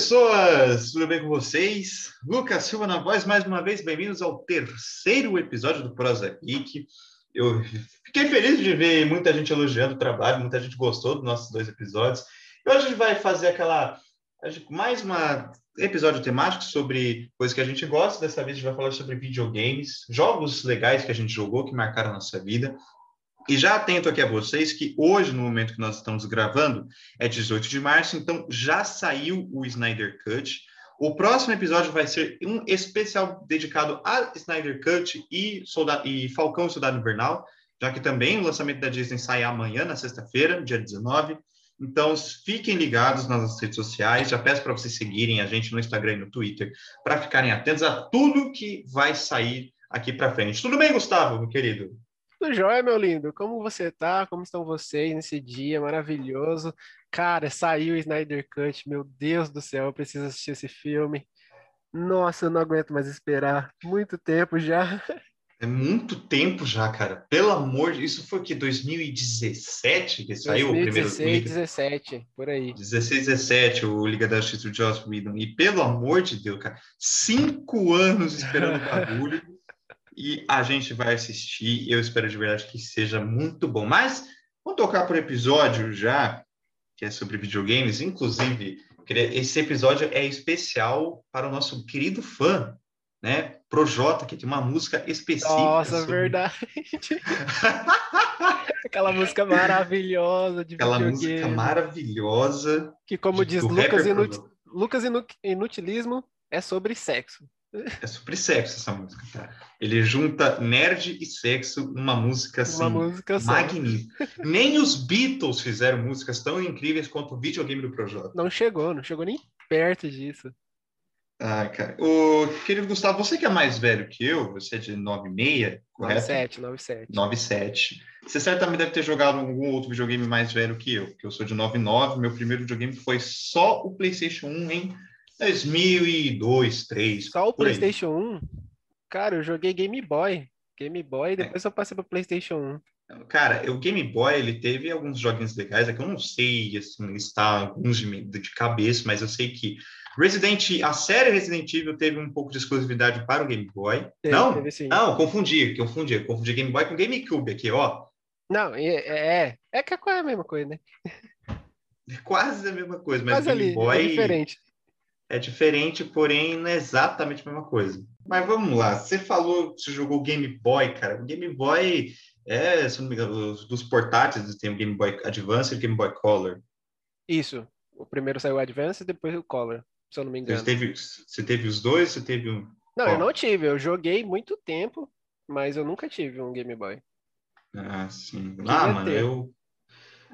Pessoas! Tudo bem com vocês? Lucas Silva na voz, mais uma vez, bem-vindos ao terceiro episódio do Prosa Geek. Eu fiquei feliz de ver muita gente elogiando o trabalho, muita gente gostou dos nossos dois episódios. E hoje a gente vai fazer aquela. Mais um episódio temático sobre coisas que a gente gosta. Dessa vez a gente vai falar sobre videogames, jogos legais que a gente jogou, que marcaram a nossa vida. E já atento aqui a vocês que hoje, no momento que nós estamos gravando, é 18 de março, então já saiu o Snyder Cut. O próximo episódio vai ser um especial dedicado a Snyder Cut e, Soldado, e Falcão e Soldado Invernal, já que também o lançamento da Disney sai amanhã, na sexta-feira, dia 19. Então, fiquem ligados nas nossas redes sociais. Já peço para vocês seguirem a gente no Instagram e no Twitter, para ficarem atentos a tudo que vai sair aqui para frente. Tudo bem, Gustavo, meu querido? Tudo jóia, meu lindo? Como você tá? Como estão vocês nesse dia maravilhoso? Cara, saiu o Snyder Cut, meu Deus do céu, eu preciso assistir esse filme. Nossa, eu não aguento mais esperar. Muito tempo já. É muito tempo já, cara. Pelo amor de Isso foi que 2017 que saiu 2016, o primeiro. 2016, 17, por aí. 16, 17, o Liga da Justiça do Joss Whedon. E pelo amor de Deus, cara, cinco anos esperando o bagulho e a gente vai assistir. Eu espero de verdade que seja muito bom. Mas vamos tocar por episódio já, que é sobre videogames. Inclusive, esse episódio é especial para o nosso querido fã, né? Projota, que tem uma música específica. Nossa, sobre... verdade. Aquela música maravilhosa de Aquela videogame. música maravilhosa. Que, como diz Lucas, inut... Lucas Inutilismo, é sobre sexo. É sobre sexo essa música, cara. Ele junta nerd e sexo numa música assim, Uma música magnífica. Nem os Beatles fizeram músicas tão incríveis quanto o videogame do Projota. Não chegou, não chegou nem perto disso. Ah, cara. O querido Gustavo, você que é mais velho que eu, você é de 96, correto? 97, 97. 97. Você certamente deve ter jogado algum outro videogame mais velho que eu, porque eu sou de 99, meu primeiro videogame foi só o PlayStation 1 em 2002, 2003. Só o PlayStation 1? Cara, eu joguei Game Boy. Game Boy, depois é. eu passei para PlayStation 1. Cara, o Game Boy, ele teve alguns joguinhos legais, é que eu não sei, assim, listar alguns de, de cabeça, mas eu sei que Resident, a série Resident Evil teve um pouco de exclusividade para o Game Boy. Teve, não, teve, não, confundi, confundi, confundi Game Boy com GameCube aqui, ó. Não, é, é, é que é a mesma coisa, né? É quase a mesma coisa, mas Game ali, Boy... É diferente é diferente, porém não é exatamente a mesma coisa. Mas vamos lá, você falou que você jogou Game Boy, cara. O Game Boy é, se não me engano, dos portáteis tem o Game Boy Advance e o Game Boy Color. Isso. O primeiro saiu o Advance e depois o Color, se eu não me engano. Você teve, você teve os dois? Você teve um. Não, eu não tive. Eu joguei muito tempo, mas eu nunca tive um Game Boy. Ah, sim. ah, mano, ter. eu.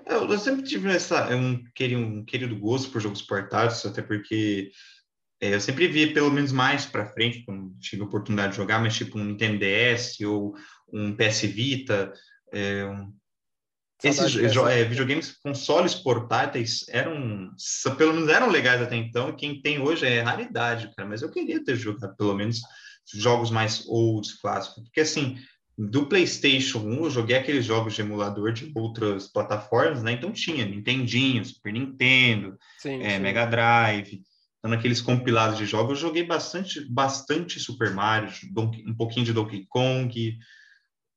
Eu, sempre tive essa, um, querido, um querido gosto por jogos portáteis, até porque é, eu sempre vi pelo menos mais para frente, quando tive a oportunidade de jogar, mas tipo um Nintendo DS ou um PS Vita. É, um... Esses é, videogames, consoles portáteis eram, pelo menos eram legais até então, e quem tem hoje é raridade, cara, mas eu queria ter jogado pelo menos jogos mais olds, clássicos, porque assim, do PlayStation 1, eu joguei aqueles jogos de emulador de outras plataformas, né? Então tinha Nintendinho, Super Nintendo, sim, é, sim. Mega Drive. Então, naqueles compilados de jogos, eu joguei bastante, bastante Super Mario, um pouquinho de Donkey Kong.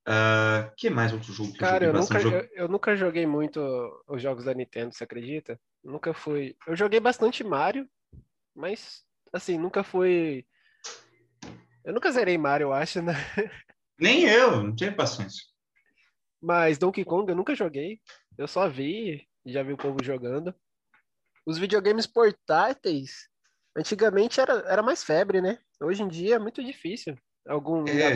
Uh, que mais outro jogo que Cara, eu, eu nunca, eu, eu, nunca joguei muito os jogos da Nintendo, você acredita? Nunca fui. Eu joguei bastante Mario, mas assim, nunca fui. Eu nunca zerei Mario, eu acho, né? Nem eu, não tinha paciência. Mas Donkey Kong eu nunca joguei. Eu só vi, já vi o povo jogando. Os videogames portáteis, antigamente era, era mais febre, né? Hoje em dia é muito difícil. Algum é,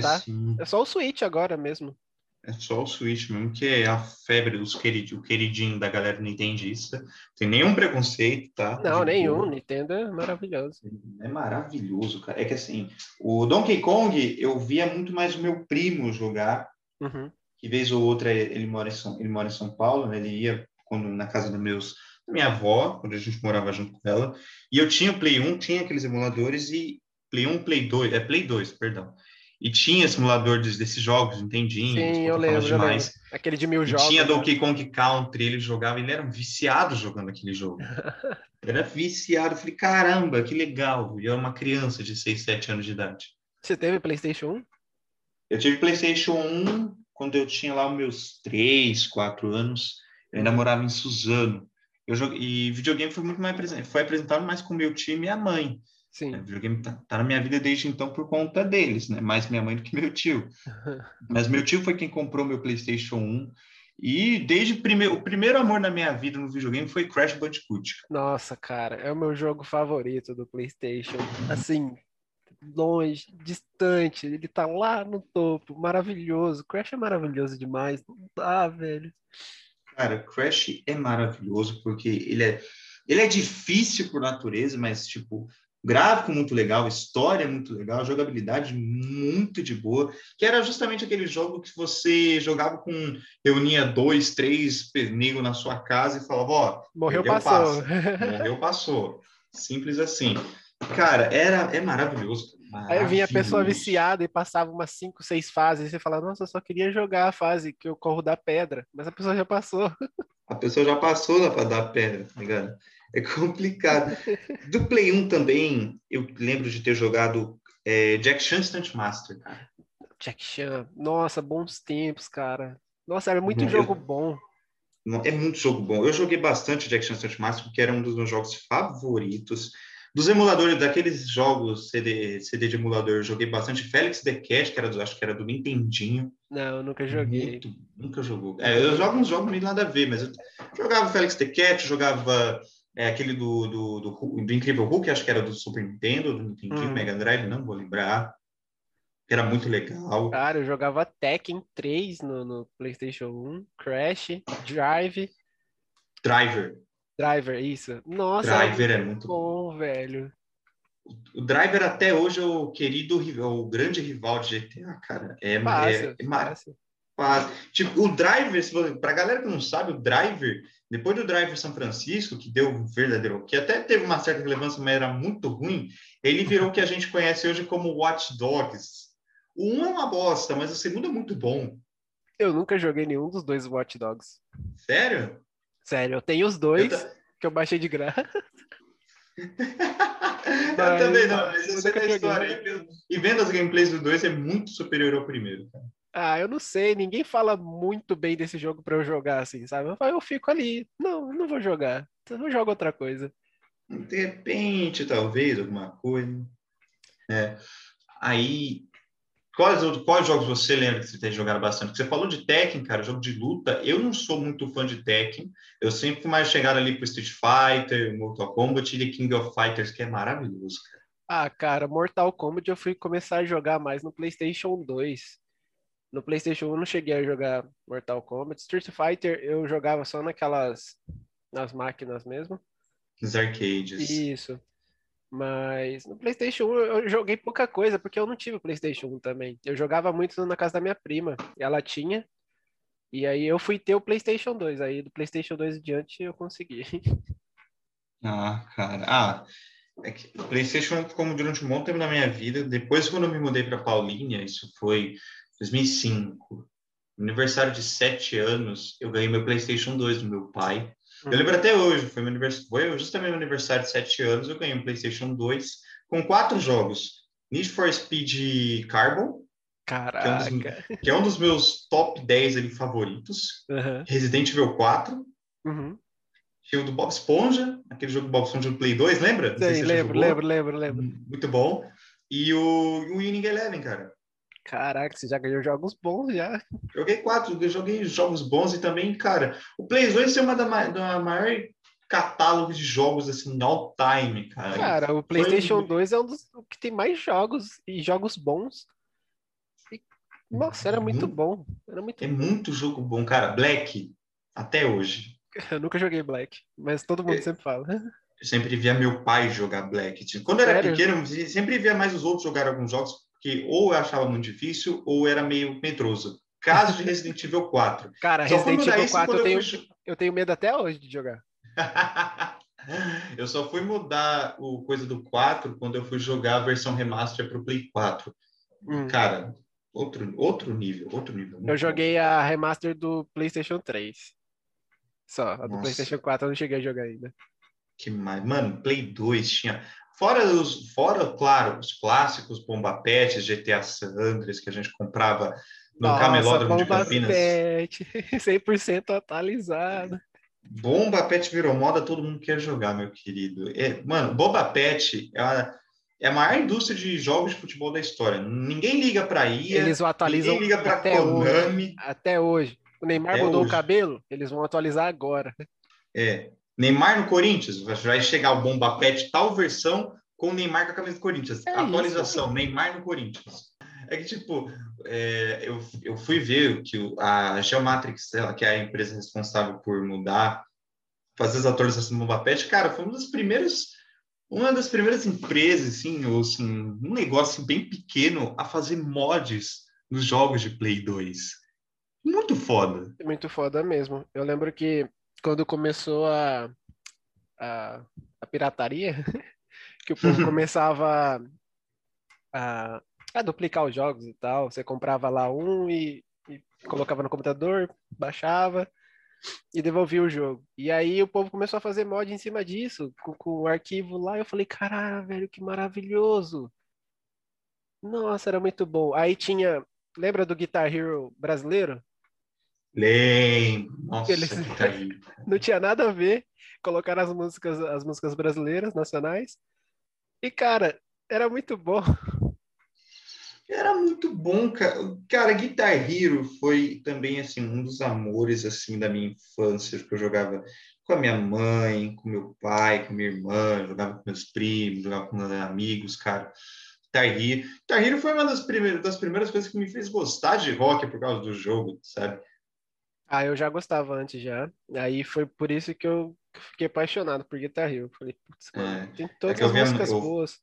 É só o Switch agora mesmo. É só o Switch mesmo, que é a febre dos o queridinho da galera nintendista. Tem nenhum preconceito, tá? Não, nenhum. Nintendo é maravilhoso. É maravilhoso, cara. É que assim, o Donkey Kong, eu via muito mais o meu primo jogar. Uhum. Que vez ou outra ele mora em São, ele mora em São Paulo, né? Ele ia quando, na casa dos meus da minha avó, quando a gente morava junto com ela. E eu tinha o Play 1, tinha aqueles emuladores e Play 1, Play 2, é Play 2, perdão. E tinha simulador desses jogos, Nintendinho, Sim, eu lembro, eu lembro. Aquele de mil e jogos. Tinha né? Donkey Kong Country, ele jogava, ele era um viciado jogando aquele jogo. era viciado, eu falei, caramba, que legal. E eu era uma criança de 6, 7 anos de idade. Você teve PlayStation 1? Eu tive PlayStation 1 quando eu tinha lá os meus 3, 4 anos. Eu ainda morava em Suzano. Eu joguei, e videogame foi muito mais foi apresentado mais com meu tio e minha mãe. Sim. O videogame tá, tá, na minha vida desde então por conta deles, né? Mais minha mãe do que meu tio. Mas meu tio foi quem comprou meu PlayStation 1. E desde prime o primeiro amor na minha vida no videogame foi Crash Bandicoot. Nossa, cara, é o meu jogo favorito do PlayStation. Assim, longe, distante, ele tá lá no topo, maravilhoso. Crash é maravilhoso demais, não dá, velho. Cara, Crash é maravilhoso porque ele é, ele é difícil por natureza, mas tipo, gráfico muito legal, história muito legal, jogabilidade muito de boa, que era justamente aquele jogo que você jogava com reunia dois, três negros na sua casa e falava, ó, morreu passou. morreu passou. Simples assim. Cara, era é maravilhoso. Aí vinha a pessoa viciada e passava umas 5, 6 fases. E você fala, nossa, eu só queria jogar a fase que eu corro da pedra. Mas a pessoa já passou. A pessoa já passou da, da pedra, tá ligado? É complicado. Do Play 1 também, eu lembro de ter jogado é, Jack Chan Stunt Master, cara. Jack Chan, nossa, bons tempos, cara. Nossa, era muito Não, jogo eu... bom. É muito jogo bom. Eu joguei bastante Jack Chan Stunt Master, porque era um dos meus jogos favoritos. Dos emuladores, daqueles jogos CD, CD de emulador, eu joguei bastante Felix the Cat, que era do, acho que era do Nintendinho. Não, eu nunca joguei. Muito, nunca jogou. É, eu jogo uns jogos meio nada a ver, mas eu jogava Felix the Cat, jogava é, aquele do, do, do, do, Incrível Hulk, acho que era do Super Nintendo, do Nintendinho, hum. Mega Drive, não vou lembrar. Era muito legal. Cara, eu jogava Tekken 3 no, no PlayStation 1, Crash, Drive. Driver. Driver, isso. Nossa, Driver é muito bom, velho. O Driver até hoje é o querido, o grande rival de GTA, cara. É, fácil, é, é fácil. fácil. Tipo, o Driver, para a galera que não sabe, o Driver, depois do Driver São Francisco, que deu um verdadeiro, que até teve uma certa relevância, mas era muito ruim, ele virou o que a gente conhece hoje como Watch Dogs. O um é uma bosta, mas o segundo é muito bom. Eu nunca joguei nenhum dos dois Watch Dogs. Sério? Sério, eu tenho os dois eu que eu baixei de graça. eu também não, mas eu sei da história. E vendo as gameplays do dois é muito superior ao primeiro, cara. Ah, eu não sei, ninguém fala muito bem desse jogo para eu jogar assim, sabe? Eu, eu fico ali, não, não vou jogar, eu jogo outra coisa. De repente, talvez, alguma coisa. É. Aí, Quais, quais jogos você lembra que você tem jogado bastante? Porque você falou de Tekken, cara, jogo de luta. Eu não sou muito fã de Tekken. Eu sempre fui mais chegado ali pro Street Fighter, Mortal Kombat e King of Fighters, que é maravilhoso, cara. Ah, cara, Mortal Kombat eu fui começar a jogar mais no PlayStation 2. No PlayStation 1 eu não cheguei a jogar Mortal Kombat. Street Fighter eu jogava só naquelas nas máquinas mesmo. Nos arcades. Isso. Mas no PlayStation 1 eu joguei pouca coisa, porque eu não tive PlayStation 1 também. Eu jogava muito na casa da minha prima, ela tinha. E aí eu fui ter o PlayStation 2. Aí do PlayStation 2 em diante eu consegui. Ah, cara. Ah, é que PlayStation como durante um bom tempo na minha vida. Depois, quando eu me mudei para Paulínia, isso foi 2005. Aniversário de sete anos, eu ganhei meu PlayStation 2 do meu pai. Eu lembro até hoje, foi, meu aniversário, foi justamente meu aniversário de 7 anos, eu ganhei um PlayStation 2 com quatro jogos. Need for Speed Carbon, Caraca. Que, é um dos, que é um dos meus top 10 ali, favoritos. Uhum. Resident Evil 4. Uhum. Tinha o do Bob Esponja, aquele jogo do Bob Esponja do Play 2, lembra? Sei, se lembro, lembro, lembro, lembro. Muito bom. E o, o Winning Eleven, cara. Caraca, você já ganhou jogos bons já. Joguei quatro, eu joguei jogos bons e também, cara, o Play 2 é uma da, da maior catálogo de jogos assim, all time, cara. Cara, o PlayStation Foi... 2 é um dos que tem mais jogos e jogos bons. E, nossa, era muito, muito bom. Era muito é bom. muito jogo bom, cara. Black, até hoje. Eu nunca joguei Black, mas todo mundo é... sempre fala. Eu sempre via meu pai jogar Black. Tipo, quando eu era Sério? pequeno, eu sempre via mais os outros jogar alguns jogos, que ou eu achava muito difícil ou era meio medroso. Caso de Resident Evil 4. Cara, Só Resident Evil 4 eu tenho, eu, fui... eu tenho medo até hoje de jogar. eu só fui mudar o coisa do 4 quando eu fui jogar a versão remaster para o Play 4. hum. cara, outro, outro nível, outro nível. Eu joguei bom. a remaster do PlayStation 3. Só, a do Nossa. PlayStation 4 eu não cheguei a jogar ainda. Que mais? Mano, Play 2 tinha. Fora, os, fora, claro, os clássicos Bomba Pet, GTA San Andreas, que a gente comprava no Nossa, Camelódromo de Campinas. Pet, 100% atualizado. Bomba Pet virou moda, todo mundo quer jogar, meu querido. É, mano, Bomba Pet é a, é a maior indústria de jogos de futebol da história. Ninguém liga para IA, eles o atualizam ninguém liga para até Konami. Hoje, até hoje. O Neymar até mudou hoje. o cabelo, eles vão atualizar agora. É. Neymar no Corinthians, vai chegar o Bomba Pet tal versão com o Neymar com a camisa do Corinthians. É Atualização, isso. Neymar no Corinthians. É que, tipo, é, eu, eu fui ver que a Geomatrix, ela, que é a empresa responsável por mudar, fazer as atualizações do Bomba Pet, cara, foi uma das primeiras, uma das primeiras empresas, assim, ou assim, um negócio assim, bem pequeno a fazer mods nos jogos de Play 2. Muito foda. Muito foda mesmo. Eu lembro que quando começou a, a, a pirataria, que o povo começava a, a, duplicar os jogos e tal. Você comprava lá um e, e colocava no computador, baixava e devolvia o jogo. E aí o povo começou a fazer mod em cima disso, com, com o arquivo lá. Eu falei, caralho, velho, que maravilhoso! Nossa, era muito bom. Aí tinha. Lembra do Guitar Hero brasileiro? Lembro. Nossa, Eles... não tinha nada a ver. Colocaram as músicas, as músicas brasileiras, nacionais. E, cara, era muito bom. Era muito bom, cara. Cara, Guitar Hero foi também, assim, um dos amores, assim, da minha infância, que eu jogava com a minha mãe, com meu pai, com minha irmã, jogava com meus primos, jogava com meus amigos, cara. Guitar Hero. Guitar Hero foi uma das primeiras, das primeiras coisas que me fez gostar de rock por causa do jogo, sabe? Ah, eu já gostava antes já. Aí foi por isso que eu fiquei apaixonado por Guitar Hero. Falei, putz, é, tem todas é as músicas eu... boas.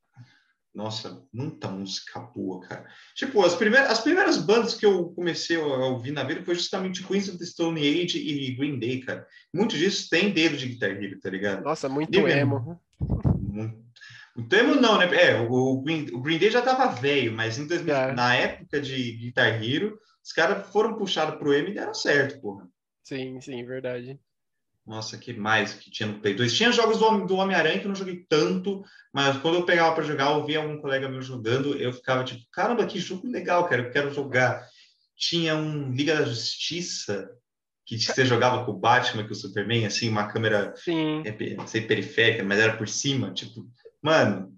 Nossa, muita música boa, cara. Tipo, as primeiras, as primeiras bandas que eu comecei a ouvir na vida foi justamente Queens of the Stone Age e Green Day, cara. Muito disso tem dedo de Guitar Hero, tá ligado? Nossa, muito emo. Muito, muito emo não, né? É, o Green, o Green Day já tava velho, mas em 2000, é. na época de Guitar Hero, os caras foram puxados pro M e deram certo, porra. Sim, sim, verdade. Nossa, que mais que tinha no Play 2? Tinha jogos do, do Homem-Aranha que eu não joguei tanto, mas quando eu pegava para jogar, eu via algum colega meu jogando, eu ficava tipo, caramba, que jogo legal, cara, eu quero jogar. Tinha um Liga da Justiça, que você jogava com o Batman, com o Superman, assim, uma câmera, Sim. É, sei, periférica, mas era por cima, tipo, mano...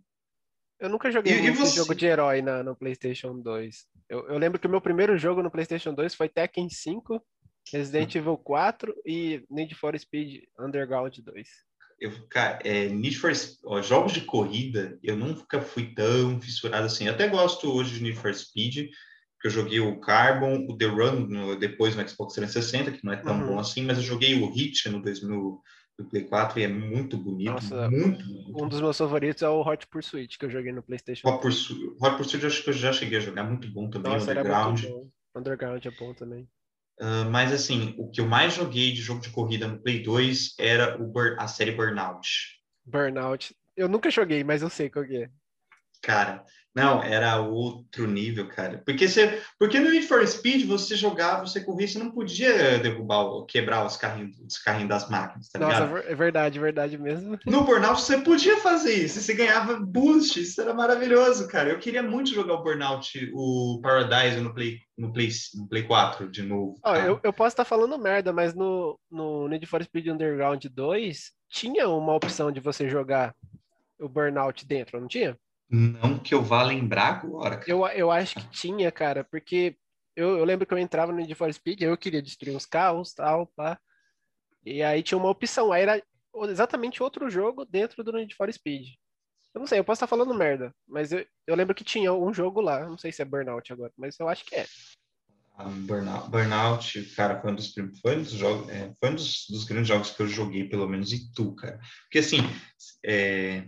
Eu nunca joguei e, esse jogo de herói na, no PlayStation 2. Eu, eu lembro que o meu primeiro jogo no PlayStation 2 foi Tekken 5, Resident Evil 4 e Need for Speed Underground 2. Eu, cara, é, Need for ó, jogos de corrida, eu nunca fui tão fissurado assim. Eu até gosto hoje de Need for Speed, que eu joguei o Carbon, o The Run no, depois no Xbox 360, que não é tão uhum. bom assim, mas eu joguei o Hit no 2000 do Play 4 e é muito bonito, Nossa, muito, Um dos meus favoritos é o Hot Pursuit, que eu joguei no PlayStation. Hot Pursuit, Hot Pursuit eu acho que eu já cheguei a jogar, muito bom também, Nossa, Underground. Underground é bom também. Uh, mas assim, o que eu mais joguei de jogo de corrida no Play 2 era o, a série Burnout. Burnout. Eu nunca joguei, mas eu sei qual é. Cara, não, era outro nível, cara. Porque, você, porque no Need for Speed você jogava, você corria, você não podia derrubar, quebrar os carrinhos, os carrinhos das máquinas, tá Nossa, ligado? é verdade, verdade mesmo. No Burnout você podia fazer isso, você ganhava boost, isso era maravilhoso, cara. Eu queria muito jogar o Burnout, o Paradise no Play, no Play, no Play 4 de novo. Oh, eu, eu posso estar falando merda, mas no, no Need for Speed Underground 2 tinha uma opção de você jogar o Burnout dentro, não tinha? Não que eu vá lembrar agora. Cara. Eu, eu acho que tinha, cara, porque eu, eu lembro que eu entrava no Need for Speed, eu queria destruir uns carros, tal, pá. E aí tinha uma opção, aí era exatamente outro jogo dentro do Need for Speed. Eu não sei, eu posso estar falando merda, mas eu, eu lembro que tinha um jogo lá, não sei se é Burnout agora, mas eu acho que é. Ah, Burnout, Burnout, cara, foi um dos, foi um dos jogos, é, foi um dos, dos, grandes jogos que eu joguei, pelo menos, e tu, cara. Porque assim, é,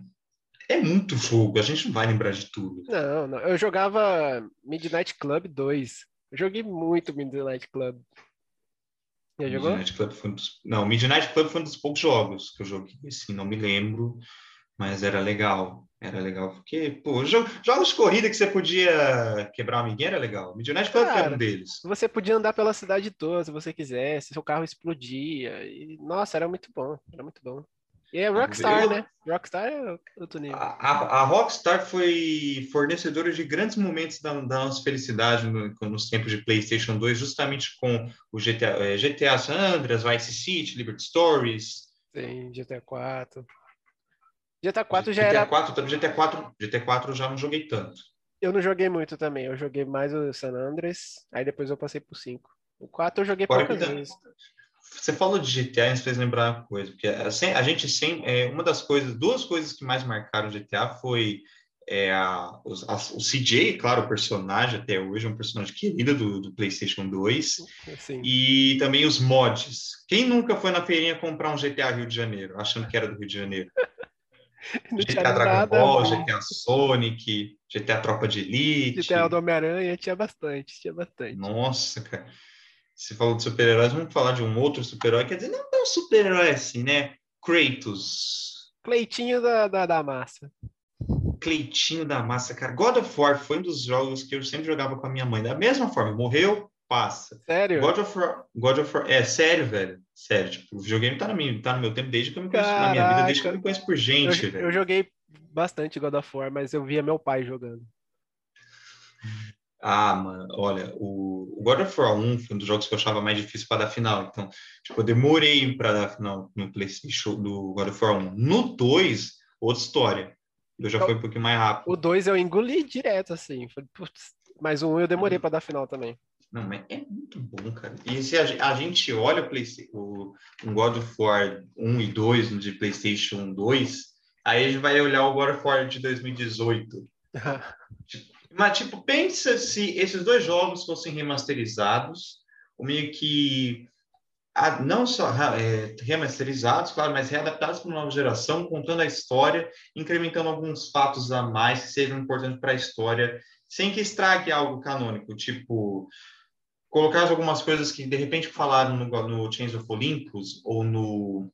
é muito jogo, a gente não vai lembrar de tudo. Não, não. Eu jogava Midnight Club 2. Eu joguei muito Midnight Club. Já jogou? Midnight Club foi um dos... Não, Midnight Club foi um dos poucos jogos que eu joguei, assim, não me lembro, mas era legal. Era legal, porque, pô, jo- jogos de corrida que você podia quebrar uma amiguinho era legal. Midnight Club era Cara, um deles. Você podia andar pela cidade toda se você quisesse, seu carro explodia. E, nossa, era muito bom, era muito bom. E é Rockstar, né? Rockstar é outro nível. A, a- a Rockstar foi fornecedora de grandes momentos da, da nossa felicidade no- nos tempos de PlayStation 2, justamente com o GTA, eh, GTA San Andreas, Vice City, Liberty Stories. Sim, GTA 4. GTA 4 já GTA era. 4, também GTA 4, GTA 4 eu já não joguei tanto. Eu não joguei muito também. Eu joguei mais o San Andreas, aí depois eu passei pro 5. O 4 eu joguei Fora poucas vezes. Você falou de GTA e fez lembrar uma coisa, porque assim, a gente sempre, é, uma das coisas, duas coisas que mais marcaram o GTA foi é, a, os- a- o CJ, claro, o personagem até hoje, é um personagem querido do, do PlayStation 2, Assim. e também os mods. Quem nunca foi na feirinha comprar um GTA Rio de Janeiro, achando que era do Rio de Janeiro? GTA Dragon nada Ball, bom. GTA Sonic, GTA Tropa de Elite. GTA do Homem-Aranha tinha bastante, tinha bastante. Nossa, cara. Você falou de super-heróis, vamos falar de um outro super-herói. Quer dizer, não é um super-herói assim, né? Kratos. Cleitinho da, da, da massa. Cleitinho da massa, cara. God of War foi um dos jogos que eu sempre jogava com a minha mãe. Da mesma forma, morreu, passa. Sério? God of War, God of War, é sério, velho. Sério, tipo, o videogame tá no, meu, tá no meu tempo desde que eu me conheço na minha vida, desde que eu me conheço por Eu, gente, eu velho. joguei bastante God of War, mas eu via meu pai jogando. Ah, mano, olha, o, o God of War 1 foi um dos jogos que eu achava mais difícil para dar final. Então, tipo, eu demorei para dar final no PlayStation do God of War 1. No 2, outra história. Eu já Eu- foi um pouquinho mais O rápido. 2 eu engoli direto, assim. Mas o 1 eu demorei pra dar final também. Não, mas é muito bom, cara. E se a, a gente olha o, Playsta- o, o God of War 1 e 2 no de PlayStation 2, aí a gente vai olhar o God of War de 2018. Mas, tipo, pensa se esses dois jogos fossem remasterizados, ou meio que não só é, remasterizados, claro, mas readaptados para uma nova geração, contando a história, incrementando alguns fatos a mais que sejam importantes para a história, sem que estrague algo canônico, tipo colocar algumas coisas que de repente falaram no, no Chains of Olympus ou no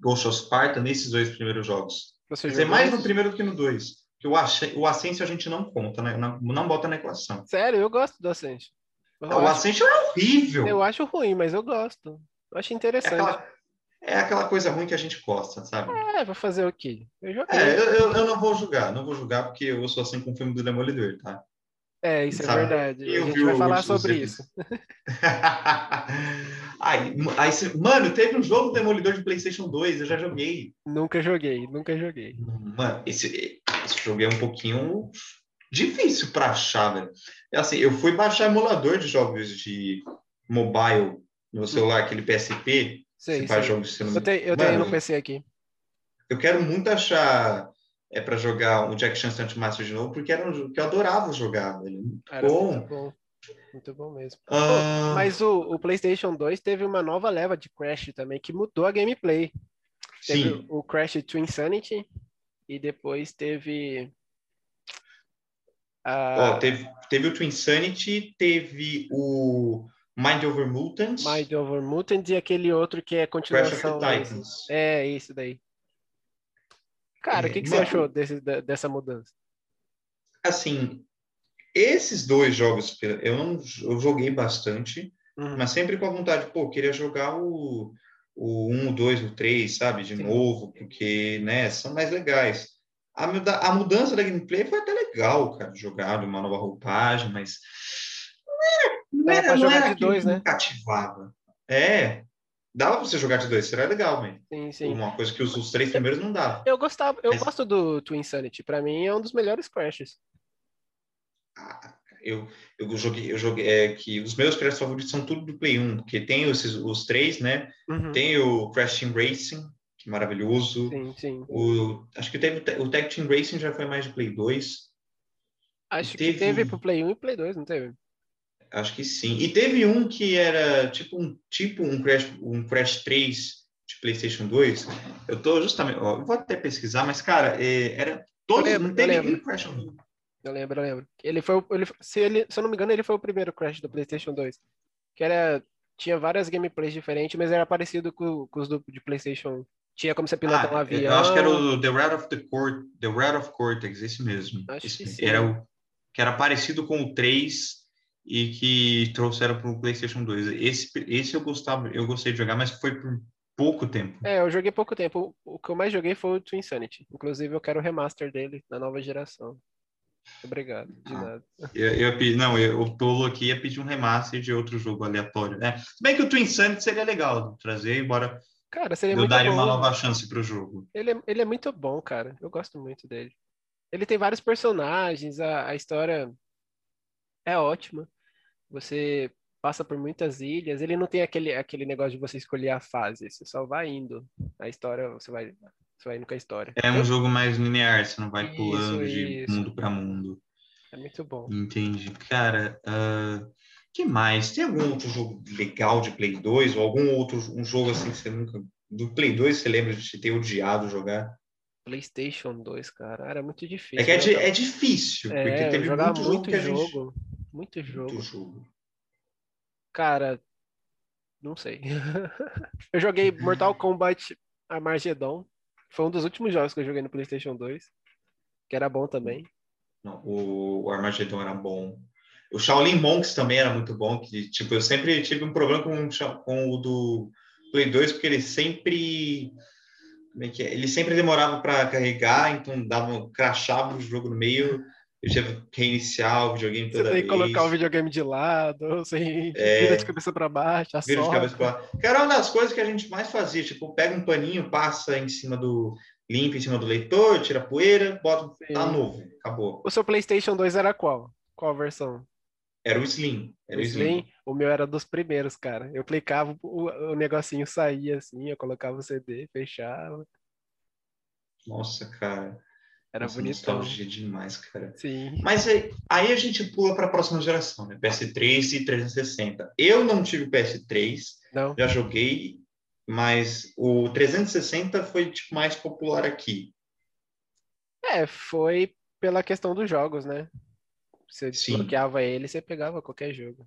Ghost of Sparta nesses dois primeiros jogos. Você Quer dizer, mais no primeiro do que no dois. O, Asce- o Ascension a gente não conta, né? não, não bota na equação. Sério, eu gosto do Ascent. Eu, o acho, Ascension é horrível. eu acho ruim, mas eu gosto. Eu acho É interessante. aquela, é aquela coisa ruim que a gente gosta, sabe? É, vou fazer o quê? Eu joguei. É, eu, eu, eu não vou julgar, não vou julgar porque eu sou assim com o filme do Demolidor, tá? É, isso é Sabe? verdade. Eu a gente vai o- falar sobre isso. aí, aí, mano, teve um jogo Demolidor de PlayStation 2, eu já joguei. Nunca joguei, nunca joguei. Mano, esse, esse jogo é um pouquinho difícil para achar, velho. É assim, eu fui baixar emulador de jogos de mobile no celular, aquele PSP, Sei, que faz jogos Eu, tenho, eu tenho no PC aqui. Eu quero muito achar é para jogar o Jack Chan Stunt Master de novo, porque era um jogo que eu adorava jogar, velho. Muito Era bom. muito bom. Muito bom mesmo. Ah, Mas o, o PlayStation 2 teve uma nova leva de Crash também, que mudou a gameplay. Teve sim. o Crash Twin Sanity e depois teve. A teve, teve o Twin Sanity, teve o Mind Over Mutants, Mind Over Mutant e aquele outro que é Crash of continuação. the. Titans. É, isso daí. Cara, o É, que, que você mano- achou desse, dessa mudança? Assim, esses dois jogos, eu não eu joguei bastante, Uhum. mas sempre com a vontade, pô, queria jogar o, o 1, o 2, o 3, sabe, de Sim. novo, porque, né, são mais legais. A, muda- a mudança da gameplay foi até legal, cara, jogar uma nova roupagem, mas não era, não era, não jogar era de dois, né? cativava. É, dava pra você jogar de dois, seria legal, man. Sim, sim. Uma coisa que os, os três primeiros não dava. Eu gostava, eu Mas- gosto do Twin Sanity. Pra mim é um dos melhores Crashes. Ah, eu, eu joguei, eu joguei, é que os meus Crash favoritos são tudo do Play 1, porque tem esses, os três, né? Uhum. Tem o Crash Team Racing, que é maravilhoso. Sim, sim. O, acho que teve, o Tag Team Racing já foi mais de Play 2. Acho Teve- que teve pro Play 1 e Play 2, não teve? Acho que sim. E teve um que era tipo um, tipo um, Crash, um Crash 3 de PlayStation 2. Eu tô justamente. Ó, eu vou até pesquisar, mas, cara, é, era todos. lembro, não teve nenhum Crash horrível. Eu lembro, eu lembro. Ele foi, ele, se, ele, se eu não me engano, ele foi o primeiro Crash do PlayStation 2. Que era. Tinha várias gameplays diferentes, mas era parecido com, com os do, de PlayStation 1. Tinha como você pilotar Ah, um avião. eu acho que era o The Rat of the Court, The Rat of Cortex, esse mesmo. Acho Esse que sim. Era o que era parecido com o 3 e que trouxeram para o PlayStation 2. Esse, esse eu gostava, eu gostei de jogar, mas foi por pouco tempo. É, eu joguei pouco tempo. O que eu mais joguei foi o Twin Insanity. Inclusive, eu quero o remaster dele na nova geração. Obrigado, de Ah. nada. Eu, eu não, eu, o tolo aqui ia pedir um remaster de outro jogo aleatório, né? Se bem que o Twin Summit seria legal trazer, embora Cara, seria eu daria uma bom. nova chance para o jogo. Ele é, ele é muito bom, cara. Eu gosto muito dele. Ele tem vários personagens, a, a história é ótima. Você passa por muitas ilhas. Ele não tem aquele, aquele negócio de você escolher a fase. Você só vai indo. A história, você vai, você vai indo com a história. É um jogo mais linear, você não vai Isso, pulando de isso. mundo para mundo. É muito bom. Entendi. Cara, ah, que mais? Tem algum outro jogo legal de Play 2 ou algum outro um jogo assim que você nunca do Play 2 você lembra de ter odiado jogar? PlayStation 2, cara, era muito difícil. É que é, né? di- é difícil, porque É, eu teve muito jogo muito a gente jogo. Muito jogo. muito jogo. Cara, não sei. Eu joguei Mortal Kombat Armageddon. Foi um dos últimos jogos que eu joguei no PlayStation 2. Que era bom também. Não, o, Armageddon era bom. O Shaolin Monks também era muito bom, que tipo, eu sempre tive um problema com, com o do Play 2, porque ele sempre como é que é? Ele sempre demorava para carregar, então dava, crashava o jogo no meio, eu tinha que reiniciar o videogame Você toda tem que vez. colocar o videogame de lado, você É. vira de cabeça pra baixo, Vira de cabeça para lá. Que era uma das coisas que a gente mais fazia, tipo, pega um paninho, passa em cima do limpa em cima do leitor, tira a poeira, bota, tá Sim. novo, acabou. O seu PlayStation 2 era qual? Qual versão? Era o Slim, era O o Slim. Slim? O meu era dos primeiros, cara. Eu clicava, o, o negocinho saía assim, eu colocava o CD, fechava. Nossa, cara. Era Nossa, bonitão. nostalgia demais, cara. Sim. Mas aí, aí a gente pula para a próxima geração, né? PS3 e 360. Eu não tive o PS3, Não? já joguei, mas o 360 foi tipo mais popular aqui. É, foi pela questão dos jogos, né? Você Sim. desbloqueava ele, você pegava qualquer jogo.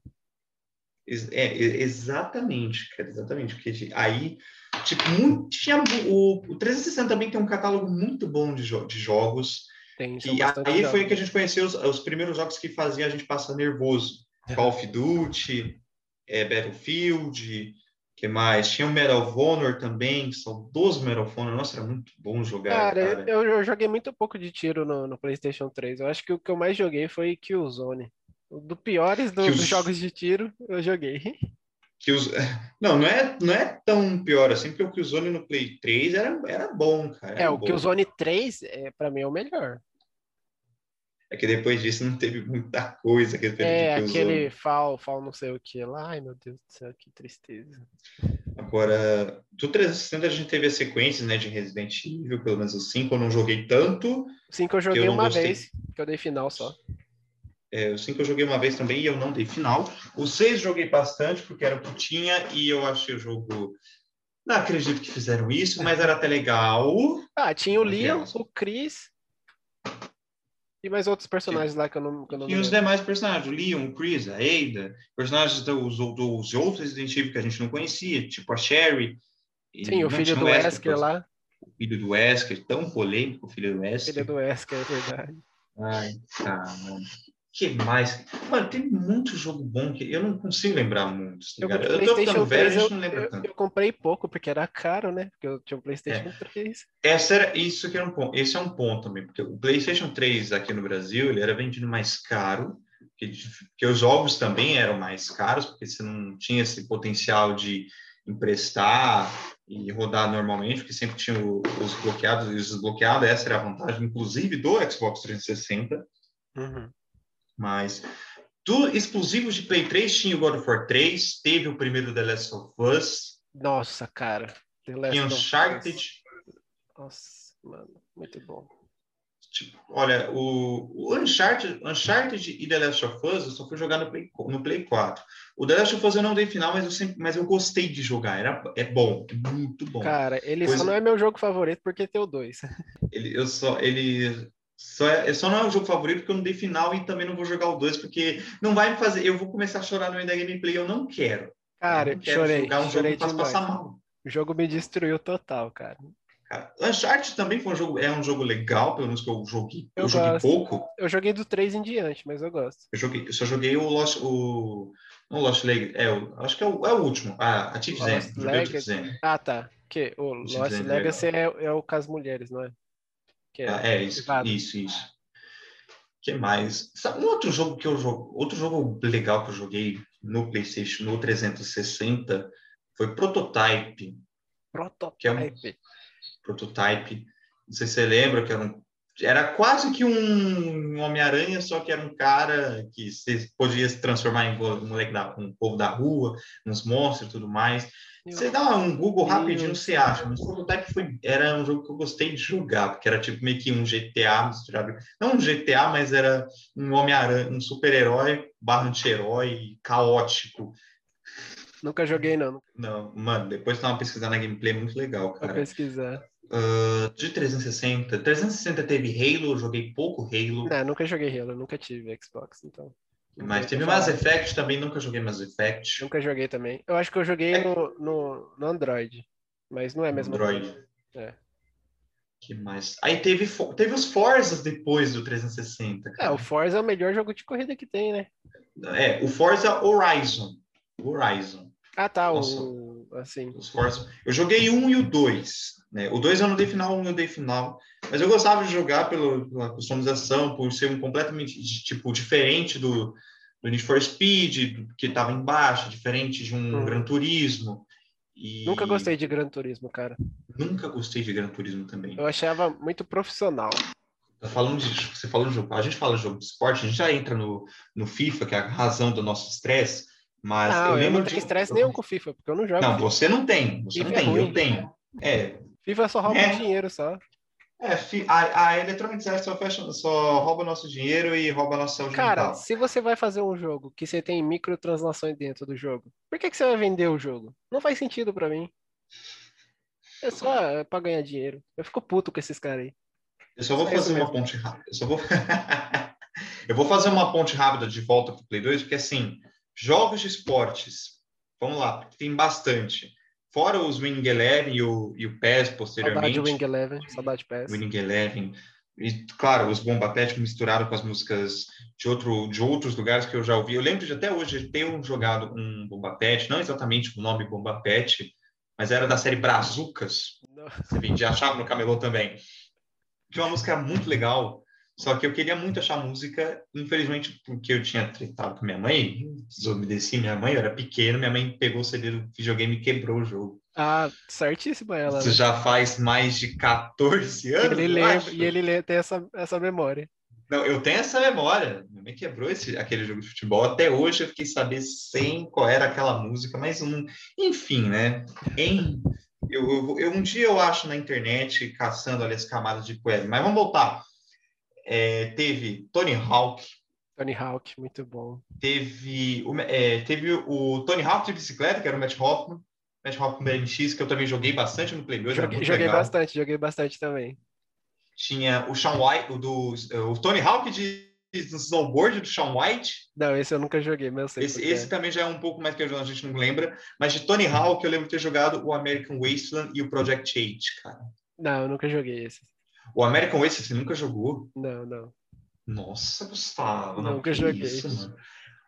É, exatamente, cara, exatamente. Porque aí, tipo, muito, tinha o, o 360 também tem um catálogo muito bom de, jo- de jogos. Tem, são bastante aí foi jogos. que a gente conheceu os, os primeiros jogos que faziam a gente passar nervoso. Call of Duty, é, Battlefield, que mais? Tinha o Medal of Honor também, saudoso Medal of Honor. Nossa, era muito bom jogar, Cara, cara. eu, eu joguei muito pouco de tiro no, no PlayStation 3. Eu acho que o que eu mais joguei foi Killzone. Do piores dos jogos de tiro, eu joguei. Que os... Não, não é, não é tão pior assim, porque o Killzone no Play 3 era, era bom, cara. É, era o bom. Killzone 3, é, pra mim, é o melhor. É que depois disso não teve muita coisa que teve É, aquele FAL, FAL não sei o que lá. Ai, meu Deus do céu, que tristeza. Agora, do 360 a gente teve as sequências, né, de Resident Evil, pelo menos os 5 eu não joguei tanto. O 5 eu joguei não uma gostei. vez, que eu dei final só. É, o 5 eu joguei uma vez também e eu não dei final. O 6 joguei bastante, porque era o que tinha, e eu achei o jogo. Não acredito que fizeram isso, mas era até legal. Ah, tinha o Leon, elas- o Chris e mais outros personagens lá que eu não, que eu não E os demais personagens, o Leon, o Chris, a Ada, personagens dos, dos outros Resident Evil que a gente não conhecia, tipo a Sherry. Sim, o filho tinha do Wesker por- lá. O filho do Wesker, tão polêmico, o filho do Filho Wesker. do Wesker, é verdade. Ai, tá, mano. Que mais? Mano, tem muito jogo bom que eu não consigo lembrar muito, tá Eu, ligado? de Eu tô ficando velho, a 3, gente eu, não lembra eu, tanto. eu comprei pouco, porque era caro, né? Porque eu tinha um É. PlayStation 3. Essa era, isso que era um ponto. Esse é um ponto também, porque o PlayStation 3 aqui no Brasil, ele era vendido mais caro, porque, porque os jogos também eram mais caros, porque você não tinha esse potencial de emprestar e rodar normalmente, porque sempre tinha o- os bloqueados e os desbloqueados, essa era a vantagem, inclusive, do Xbox 360, Uhum. Mas do exclusivos de Play 3 tinha o God of War 3, teve o primeiro The Last of Us, Nossa, cara. The Last tinha of Us. Uncharted, Nossa, mano, muito bom. Tipo, olha, o, o Uncharted, Uncharted e The Last of Us eu só fui jogar no Play, no Play 4. O The Last of Us eu não dei final, mas eu sempre, mas eu gostei de jogar. Era, é bom, é muito bom. Cara, ele Coisa- só não é meu jogo favorito porque tem o 2. Ele, eu só, ele só é, só não é o jogo favorito porque eu não dei final e também não vou jogar o 2 porque não vai me fazer. Eu vou começar a chorar no meio da gameplay. Eu não quero. Cara, eu não quero chorei, jogar um jogo chorei que faz demais. passar mal. O jogo me destruiu total, cara. Cara, Uncharted também foi um jogo, é um jogo legal, pelo menos que eu joguei. Eu, Eu joguei pouco. Eu joguei do 3 em diante, mas eu gosto. Eu, joguei, eu só joguei o Lost. O, não Lost Legacy, é, o, acho que é o, é o último. A, a Thief Zen. Ah, tá. Que, o Lost é Legacy é, é o com as mulheres, não é? Que Ah, é, isso, privado. isso, isso. que mais? Sabe, um outro jogo que eu jogo, outro jogo legal que eu joguei no PlayStation, no 360, foi Prototype. Que é um- Prototype. Prototype. Não sei se você lembra que era um era quase que um Homem-Aranha, só que era um cara que você podia se transformar em vo- moleque da, um povo da rua, uns monstros e tudo mais. Você dá um Google rapidinho, você acha. Mas Prototype foi, era um jogo que eu gostei de jogar, porque era tipo meio que um GTA misturado. Não um GTA, mas era um Homem-Aranha, um super-herói, barra anti-herói, caótico. Nunca joguei, não. Não, mano, depois dá uma pesquisada na gameplay, é muito legal, Vou cara. pesquisar. Ah, de 360. 360 teve Halo, eu joguei pouco Halo. Não, nunca joguei Halo, nunca tive Xbox, então. Mas teve Mass. Effect também, nunca joguei Mass Effect. Nunca joguei também. Eu acho que eu joguei É. no, no, no Android. Mas não é a mesma Android. coisa. É. Que mais? Aí teve, teve os Forzas depois do 360. É, cara. o Forza é o melhor jogo de corrida que tem, né? É, o Forza Horizon. Horizon. Ah, tá, Nossa. o... Assim, Os Forza. Eu joguei um e o dois. Né? O dois eu não dei final, um eu dei final. Mas eu gostava de jogar pelo, pela customização, por ser um completamente de- tipo, diferente do, do Need for Speed, que estava embaixo, diferente de um Uhum. Gran Turismo. E nunca gostei de Gran Turismo, cara. Nunca gostei de Gran Turismo também. Eu achava muito profissional. Tá falando de, você falou de jogo, a gente fala de jogo de esporte, a gente já entra no, no FIFA, que é a razão do nosso estresse, mas não, eu eu, lembro não de tenho estresse eu- nenhum com FIFA, porque eu não jogo. Não, FIFA. você não tem, você não FIFA é tem, ruim. eu tenho. É, FIFA só rouba É. dinheiro só. é a, a Electronic Arts só, fecha, só rouba nosso dinheiro e rouba a nossa saúde Cara, mental. se você vai fazer um jogo que você tem microtransações dentro do jogo, por que, que você vai vender o jogo? Não faz sentido pra mim. É só é, pra ganhar dinheiro. Eu fico puto com esses caras aí. Eu só vou é fazer uma mesmo. ponte rápida. Eu só vou. eu vou fazer uma ponte rápida de volta para o Play 2, porque assim, jogos de esportes, vamos lá, porque tem bastante. Fora os Wing Eleven e o, e o PES posteriormente. Saudade Wing Eleven, saudade PES. Winning Eleven. E, claro, os Bomba Pet misturaram com as músicas de, outro, de outros lugares que eu já ouvi. Eu lembro de até hoje ter um jogado um Bomba Pet, não exatamente o nome Bomba Pet, mas era da série Brazucas. Não. Você vendia, achava no camelô também. Tinha uma música muito legal, só que eu queria muito achar música, infelizmente, porque eu tinha tretado com minha mãe, desobedeci minha mãe, eu era pequeno, minha mãe pegou o CD do videogame e quebrou o jogo. Ah, certíssima ela. Isso né? já faz mais de 14 anos, Ele eu lembra, e ele lê- tem essa, essa memória. Não, eu tenho essa memória. Minha mãe quebrou esse, aquele jogo de futebol. Até hoje eu fiquei saber sem qual era aquela música, mas um, enfim, né? Em, eu, eu- eu- um dia eu acho na internet caçando ali as camadas de web. Mas vamos voltar. É, teve Tony Hawk, Tony Hawk, muito bom. teve o, é, teve o Tony Hawk de bicicleta, que era o Matt Hoffman. Matt Hoffman BMX, que eu também joguei bastante no Play 2. era Joguei, joguei bastante, joguei bastante também. Tinha o Sean White, o, do, o Tony Hawk de, de snowboard do Sean White. Não, esse eu nunca joguei, mas eu sei Esse, esse também já é um pouco mais que a gente não lembra, mas de Tony Hawk eu lembro de ter jogado o American Wasteland e o Project 8, cara. é. Não, eu nunca joguei esse. O American Wasteland você nunca jogou? Não, não. Nossa, Gustavo. não, Nunca que joguei. isso, mano.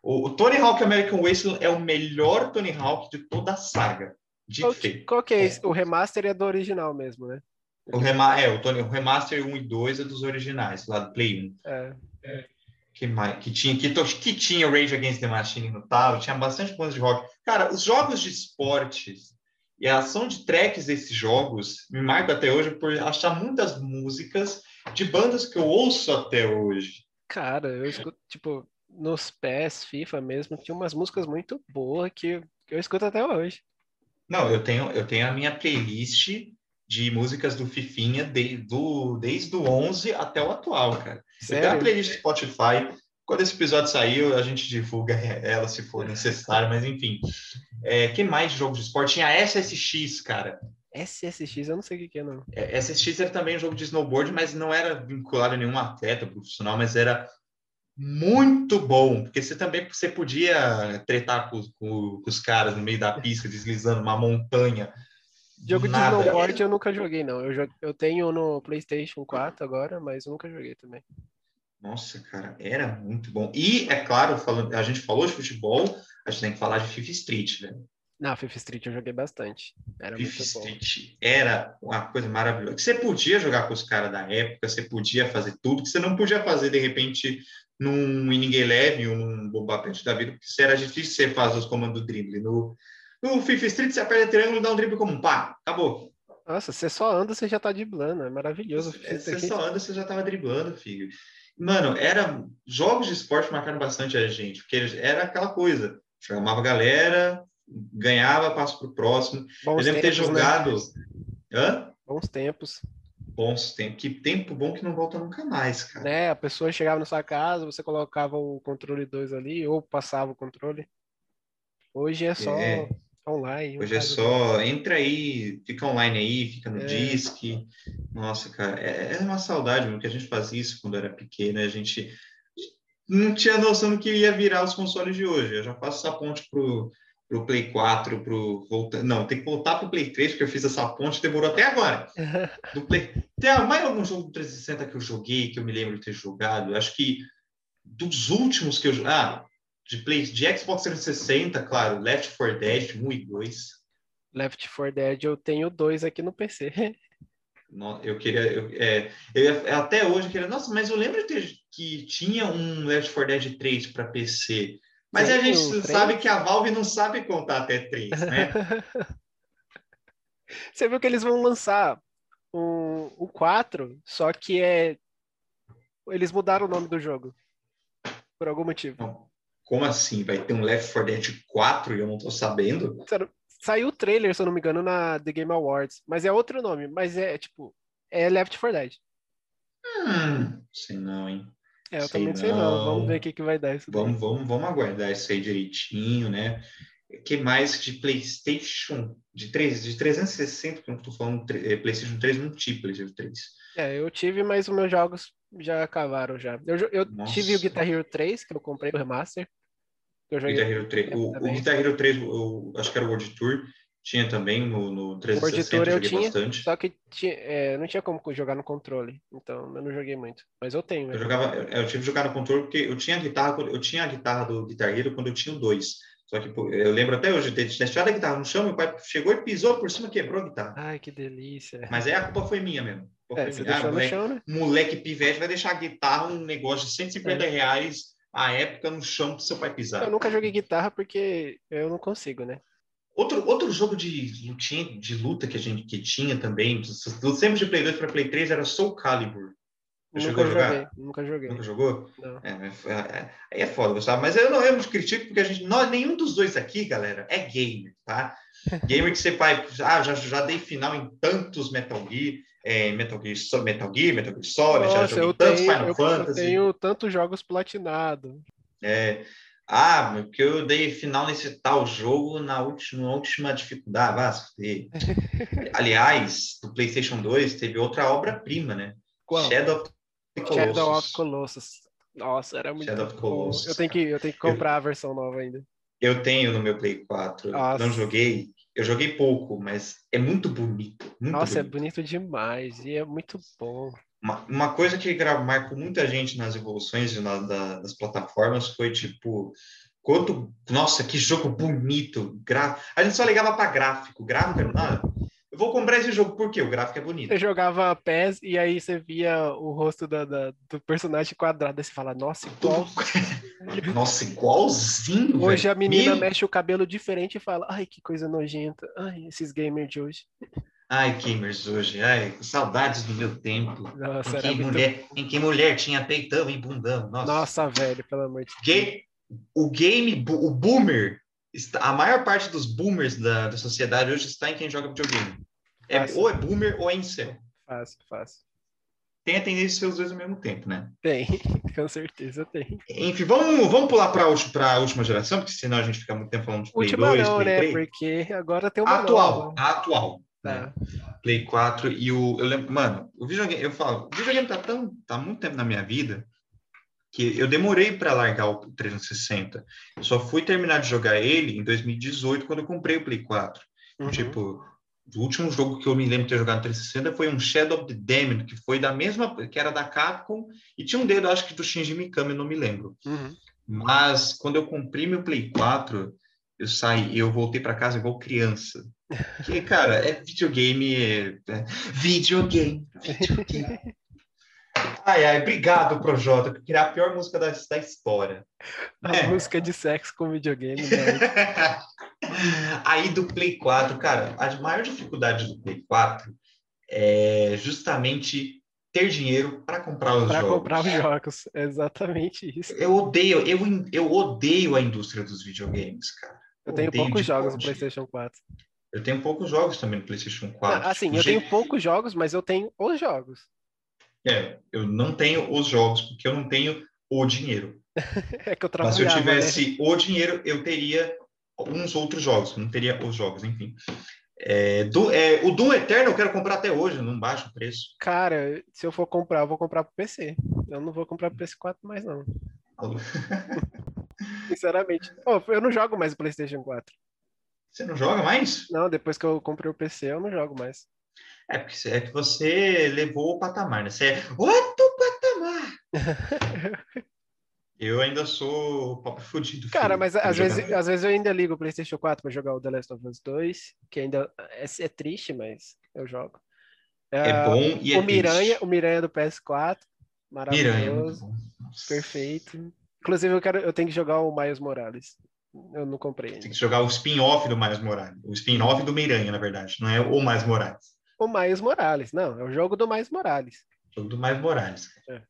O, o Tony Hawk American Wasteland é o melhor Tony Hawk de toda a saga. De Qual, feito. qual que é esse? O remaster é do original mesmo, né? O, rema é, o, Tony, o Remaster 1 e 2 é dos originais, lá do Play 1. É. Que, mais, que, tinha, que, que tinha o Rage Against the Machine no tal, tinha bastante coisa de rock. Cara, os jogos de esportes e a ação de tracks desses jogos me marcam até hoje por achar muitas músicas de bandas que eu ouço até hoje. Cara, eu escuto, tipo, nos PES, FIFA mesmo, tinha umas músicas muito boas que eu escuto até hoje. Não, eu tenho, eu tenho a minha playlist de músicas do Fifinha de, do, desde o 11 até o atual, cara. Eu tenho a Sério? playlist do Spotify. Quando esse episódio saiu, a gente divulga ela se for necessário, mas enfim. É, que mais de jogo de esporte? Tinha SSX, cara. SSX, eu não sei o que que é, não. É, SSX era também um jogo de snowboard, mas não era vinculado a nenhum atleta profissional, mas era muito bom, porque você também você podia tretar com, com- com os caras no meio da pista, deslizando uma montanha. Jogo Nada. de snowboard eu nunca joguei, não. Eu, eu tenho no PlayStation 4 agora, mas eu nunca joguei também. Nossa, cara, era muito bom. E, é claro, falando, a gente falou de futebol, a gente tem que falar de FIFA Street, velho. Na FIFA Street eu joguei bastante. Era bom. Street era uma coisa maravilhosa. Você podia jogar com os caras da época, você podia fazer tudo que você não podia fazer, de repente, num Inning Eleven ou num Boba Pet da vida, porque era difícil você fazer os comandos do drible. No, no FIFA Street, você aperta triângulo, dá um drible como um pá, acabou. Nossa, você só anda, você já tá driblando. É maravilhoso. É, Isso Você só anda, você já tava driblando, filho. Mano, era jogos de esporte marcaram bastante a gente, porque era aquela coisa, chamava a galera, ganhava, passa pro próximo. Bons Eu lembro de ter né? jogado. Hã? Bons tempos. Bons tempos. Que tempo bom que não volta nunca mais, cara. Né? A pessoa chegava na sua casa, você colocava o controle 2 ali, ou passava o controle. Hoje é só É. online. Hoje é só entra aí, fica online aí, fica no É. Disque. Nossa, cara, é, é uma saudade, porque a gente fazia isso quando era pequeno, a gente não tinha noção do que ia virar os consoles de hoje. Eu já faço essa ponte pro, pro Play 4, pro voltar, não, tem que voltar pro Play 3, porque eu fiz essa ponte, demorou até agora. Do Play... Tem mais algum jogo do 360 que eu joguei, que eu me lembro de ter jogado? Eu Acho que dos últimos que eu ah, de Play, de Xbox 360, claro, Left 4 Dead 1 e 2. Left 4 Dead eu tenho dois aqui no PC. No- Eu queria. Eu, é, eu ia- até hoje eu queria. Nossa, mas eu lembro de ter, que tinha um Left 4 Dead 3 para PC. Mas a Tem gente o sabe 3? que a Valve não sabe contar até 3, né? Você viu que eles vão lançar o, o 4, só que é. Eles mudaram o nome do jogo. Por algum motivo. Não, Como assim? Vai ter um Left 4 Dead 4 e eu não tô sabendo? Sério, Saiu o trailer, se eu não me engano, na The Game Awards. Mas é outro nome. Mas é tipo. É Left 4 Dead. Hum, sei não, hein? É, eu Sei também sei não. não. Vamos ver o que, que vai dar isso daí. Vamos, vamos, vamos aguardar isso aí direitinho, né? O que mais de PlayStation? De, 3, de 360, que eu não tô falando, eh, PlayStation 3, não tive PlayStation 3. É, eu tive, mas os meus jogos já acabaram já. Eu, eu Nossa. tive o Guitar Hero 3, que eu comprei o remaster. Que Eu joguei Guitar Hero 3. É, O, o. Guitar Hero 3, eu acho que era o World Tour, tinha também no, no World 360, Tour eu joguei tinha, bastante. só que tinha- é, não tinha como jogar no controle, então eu não joguei muito. Mas eu tenho, Eu jogava, eu, eu tive que jogar no controle porque eu tinha a guitarra, eu tinha a guitarra do Guitar Hero quando eu tinha o 2. Só que eu lembro até hoje de ter deixado a guitarra no chão, meu pai chegou e pisou por cima, quebrou a guitarra. Ai, que delícia. Mas aí a culpa foi minha mesmo. É, foi você minha. Ah, moleque, chão, né? moleque pivete vai deixar a guitarra, um negócio de 150 É. reais a época no chão pro seu pai pisar. Eu nunca joguei guitarra porque eu não consigo, né? Outro, outro jogo de, lutinha, de luta que a gente que tinha também, sempre de Play 2 para Play 3, era Soul Calibur. Chegou Nunca a jogar? joguei, nunca joguei. Nunca jogou? Não. É, é, é- aí é foda, Gustavo. Mas eu não eu não critico porque a gente, nós, nenhum dos dois aqui, galera, é gamer, tá? Gamer que você vai, ah, já, já dei final em tantos Metal Gear, é, Metal Gear, So- Metal Gear, Metal Gear Solid, já Nossa, joguei eu tantos tenho, Final eu, eu Fantasy. tenho tantos jogos platinados. É, ah, porque eu dei final nesse tal jogo na última, na última dificuldade. Ah. Aliás, do PlayStation 2 teve outra obra-prima, né? Qual? Shadow of the Colossus. Shadow of Colossus. Nossa, era muito Shadow of. Colossus, Eu tenho que, eu tenho que comprar a versão nova ainda. Eu tenho no meu Play 4. Nossa. Não joguei. Eu joguei pouco, mas é muito bonito. Muito Nossa, é bonito. bonito demais e é muito bom. Uma, uma coisa que marcou muita gente nas evoluções na- da- das plataformas foi tipo. Quanto. Nossa, que jogo bonito! Gra... A gente só ligava para gráfico. Gráfico era nada. Vou comprar esse jogo porque o gráfico é bonito. Você jogava PES e aí você via o rosto da, da- do personagem quadrado e você fala, nossa, igual. Nossa, igualzinho. Hoje velho. a menina Me- mexe o cabelo diferente e fala, ai, que coisa nojenta. Ai, esses gamers de hoje. Ai, gamers hoje. Ai, saudades do meu tempo. Nossa, Em que, muito... mulher, em que mulher tinha peitão e bundão. Nossa. Nossa, velho, pelo amor de Deus. O game, o boomer, a maior parte dos boomers da, da sociedade hoje está em quem joga videogame. É, ou é boomer ou é incel. Fácil, fácil. Tem a tendência de ser os dois ao mesmo tempo, né? Tem, com certeza tem. Enfim, vamos, vamos pular para a última geração, porque senão a gente fica muito tempo falando de Play Última 2, não, Play né? 3. Porque agora tem uma atual, nova. a atual. né? Tá. Play 4 e o. Eu lembro, mano, o videogame, eu falo, o videogame tá tão. tá muito tempo na minha vida que eu demorei para largar o 360. Eu só fui terminar de jogar ele em 2018, quando eu comprei o Play 4. Uhum. Tipo, o último jogo que eu me lembro de ter jogado no 360 foi um Shadow of the Damned, que foi da mesma, que era da Capcom, e tinha um dedo, acho que do Shinji Mikami, não me lembro. Uhum. Mas quando eu comprei meu Play 4, eu saí, eu voltei para casa igual criança. Que, cara, é videogame, é, é videogame, videogame. Ai, ai, obrigado, Projota, por criar a pior música da, da história. A é. música de sexo com videogame, né? Aí do Play 4, cara, a maior dificuldade do Play 4 é justamente ter dinheiro para comprar os pra jogos. Para comprar os jogos, exatamente isso. Eu odeio, eu, eu odeio a indústria dos videogames, cara. Eu tenho poucos jogos no PlayStation 4. Eu tenho poucos jogos também no PlayStation 4. assim, tipo, eu tenho poucos jogos, mas eu tenho os jogos. É, eu não tenho os jogos porque eu não tenho o dinheiro. é que eu Mas se eu tivesse né? o dinheiro, eu teria uns outros jogos, não teria os jogos, enfim. É, do, é, o Doom Eterno eu quero comprar até hoje, não baixa o preço. Cara, se eu for comprar, eu vou comprar pro PC. Eu não vou comprar pro PS4 mais, não. Sinceramente. Oh, eu não jogo mais o PlayStation 4. Você não joga mais? Não, depois que eu comprei o PC, eu não jogo mais. É porque é que você levou o patamar, né? Você é outro patamar. eu ainda sou pobre fudido. Cara, mas às vezes, às vezes eu ainda ligo o PlayStation 4 para jogar o The Last of Us 2, que ainda é, é triste, mas eu jogo. É uh, bom e é o Miranha, triste. O Miranha do PS4, maravilhoso. Miranha, perfeito. Inclusive, eu, quero, eu tenho que jogar o Miles Morales. Eu não comprei. Tem que jogar o spin-off do Miles Morales. O spin-off do Miranha, na verdade. Não é o Miles Morales o Miles Morales. Não, é o jogo do Miles Morales. Jogo do Miles Morales. É.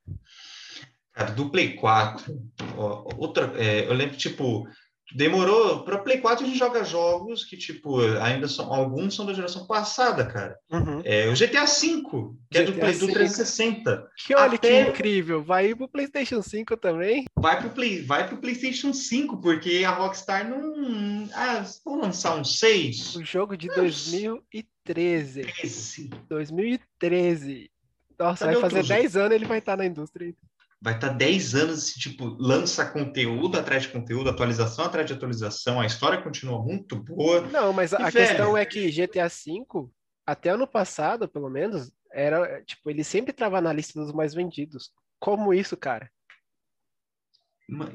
Cara, do Play 4, ó, outra, é, eu lembro, tipo, demorou. Para Play 4 a gente joga jogos que, tipo, ainda são. Alguns são da geração passada, cara. Uhum. É, o GTA V, que GTA é do, Play, do 360. Que olha Até... que incrível. Vai ir pro PlayStation 5 também. Vai pro, Play, vai pro PlayStation 5, porque a Rockstar não. Ah, vão lançar um 6. O jogo de 2013. 13. 2013. Nossa, Cadê vai fazer 10 anos ele vai estar na indústria vai estar tá 10 anos, assim, tipo, lança conteúdo atrás de conteúdo, atualização atrás de atualização, a história continua muito boa. Não, mas a, velho... questão é que GTA V, até ano passado, pelo menos, era, tipo, ele sempre estava na lista dos mais vendidos. Como isso, cara?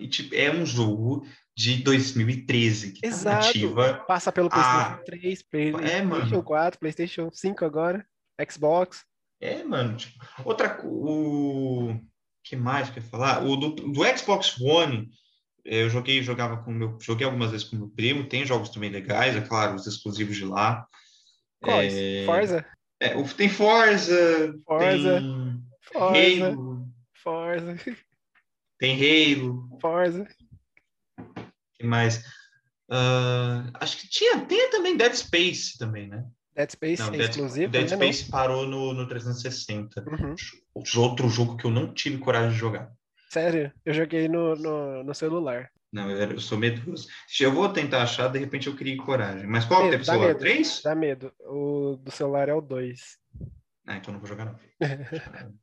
Tipo, é um jogo de 2013 que Exato. Tá nativa. Passa pelo PlayStation a... 3, PlayStation é, mano. 4, PlayStation 5 agora, Xbox. É, mano. Tipo, outra o que mais que eu ia falar? O do, do Xbox One, eu joguei, jogava com meu, joguei algumas vezes com meu primo, tem jogos também legais, é claro, os exclusivos de lá. Quais? É, Forza? É, tem Forza, Forza, tem Forza, Halo, Forza, tem Halo. Forza. que mais? Uh, acho que tinha, tem também Dead Space também, né? Dead Space não, é Dead, exclusivo? Dead Space não? parou no, no 360. Uhum. Outro jogo que eu não tive coragem de jogar. Sério? Eu joguei no, no, no celular. Não, eu, eu sou medroso. Eu vou tentar achar, de repente eu criei coragem. Mas qual medo, é o celular? Medo, 3? Dá medo. O do celular é o 2. Ah, então não vou jogar não.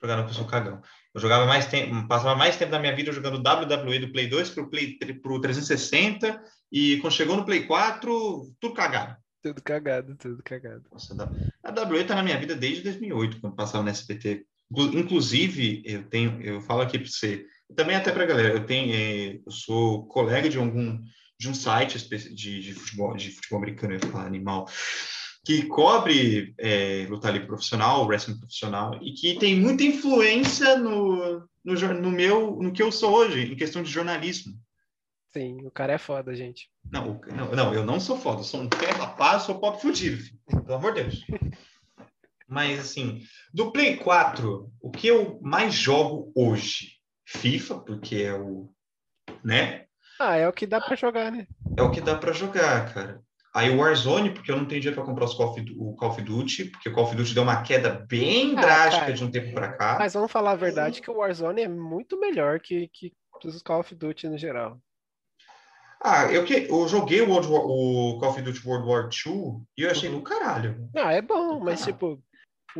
jogar não, porque eu sou cagão. Eu jogava mais tempo, passava mais tempo da minha vida jogando WWE do Play 2 pro, Play, pro 360 e quando chegou no Play 4, tudo cagado. Tudo cagado, tudo cagado. Nossa, a WWE tá na minha vida desde 2008, quando passava no SBT. Inclusive, eu tenho, eu falo aqui para você, também até para galera, eu tenho, é, eu sou colega de algum de um site de, de futebol, de futebol americano, eu animal, que cobre é, luta livre profissional, wrestling profissional, e que tem muita influência no, no, no meu, no que eu sou hoje, em questão de jornalismo. Sim, o cara é foda, gente. Não, não, não eu não sou foda, eu sou um pé rapaz, sou pobre fudido, pelo amor de Deus. Mas, assim, do Play 4, o que eu mais jogo hoje? FIFA, porque é o. né? Ah, é o que dá para jogar, né? É o que dá para jogar, cara. Aí o Warzone, porque eu não tenho dinheiro para comprar os Call of, o Call of Duty, porque o Call of Duty deu uma queda bem ah, drástica cara, de um tempo para cá. Mas vamos falar a verdade que o Warzone é muito melhor que, que os Call of Duty no geral. Ah, eu, que, eu joguei o, World War, o Call of Duty World War II e eu achei do caralho. Ah, é bom, mas tipo,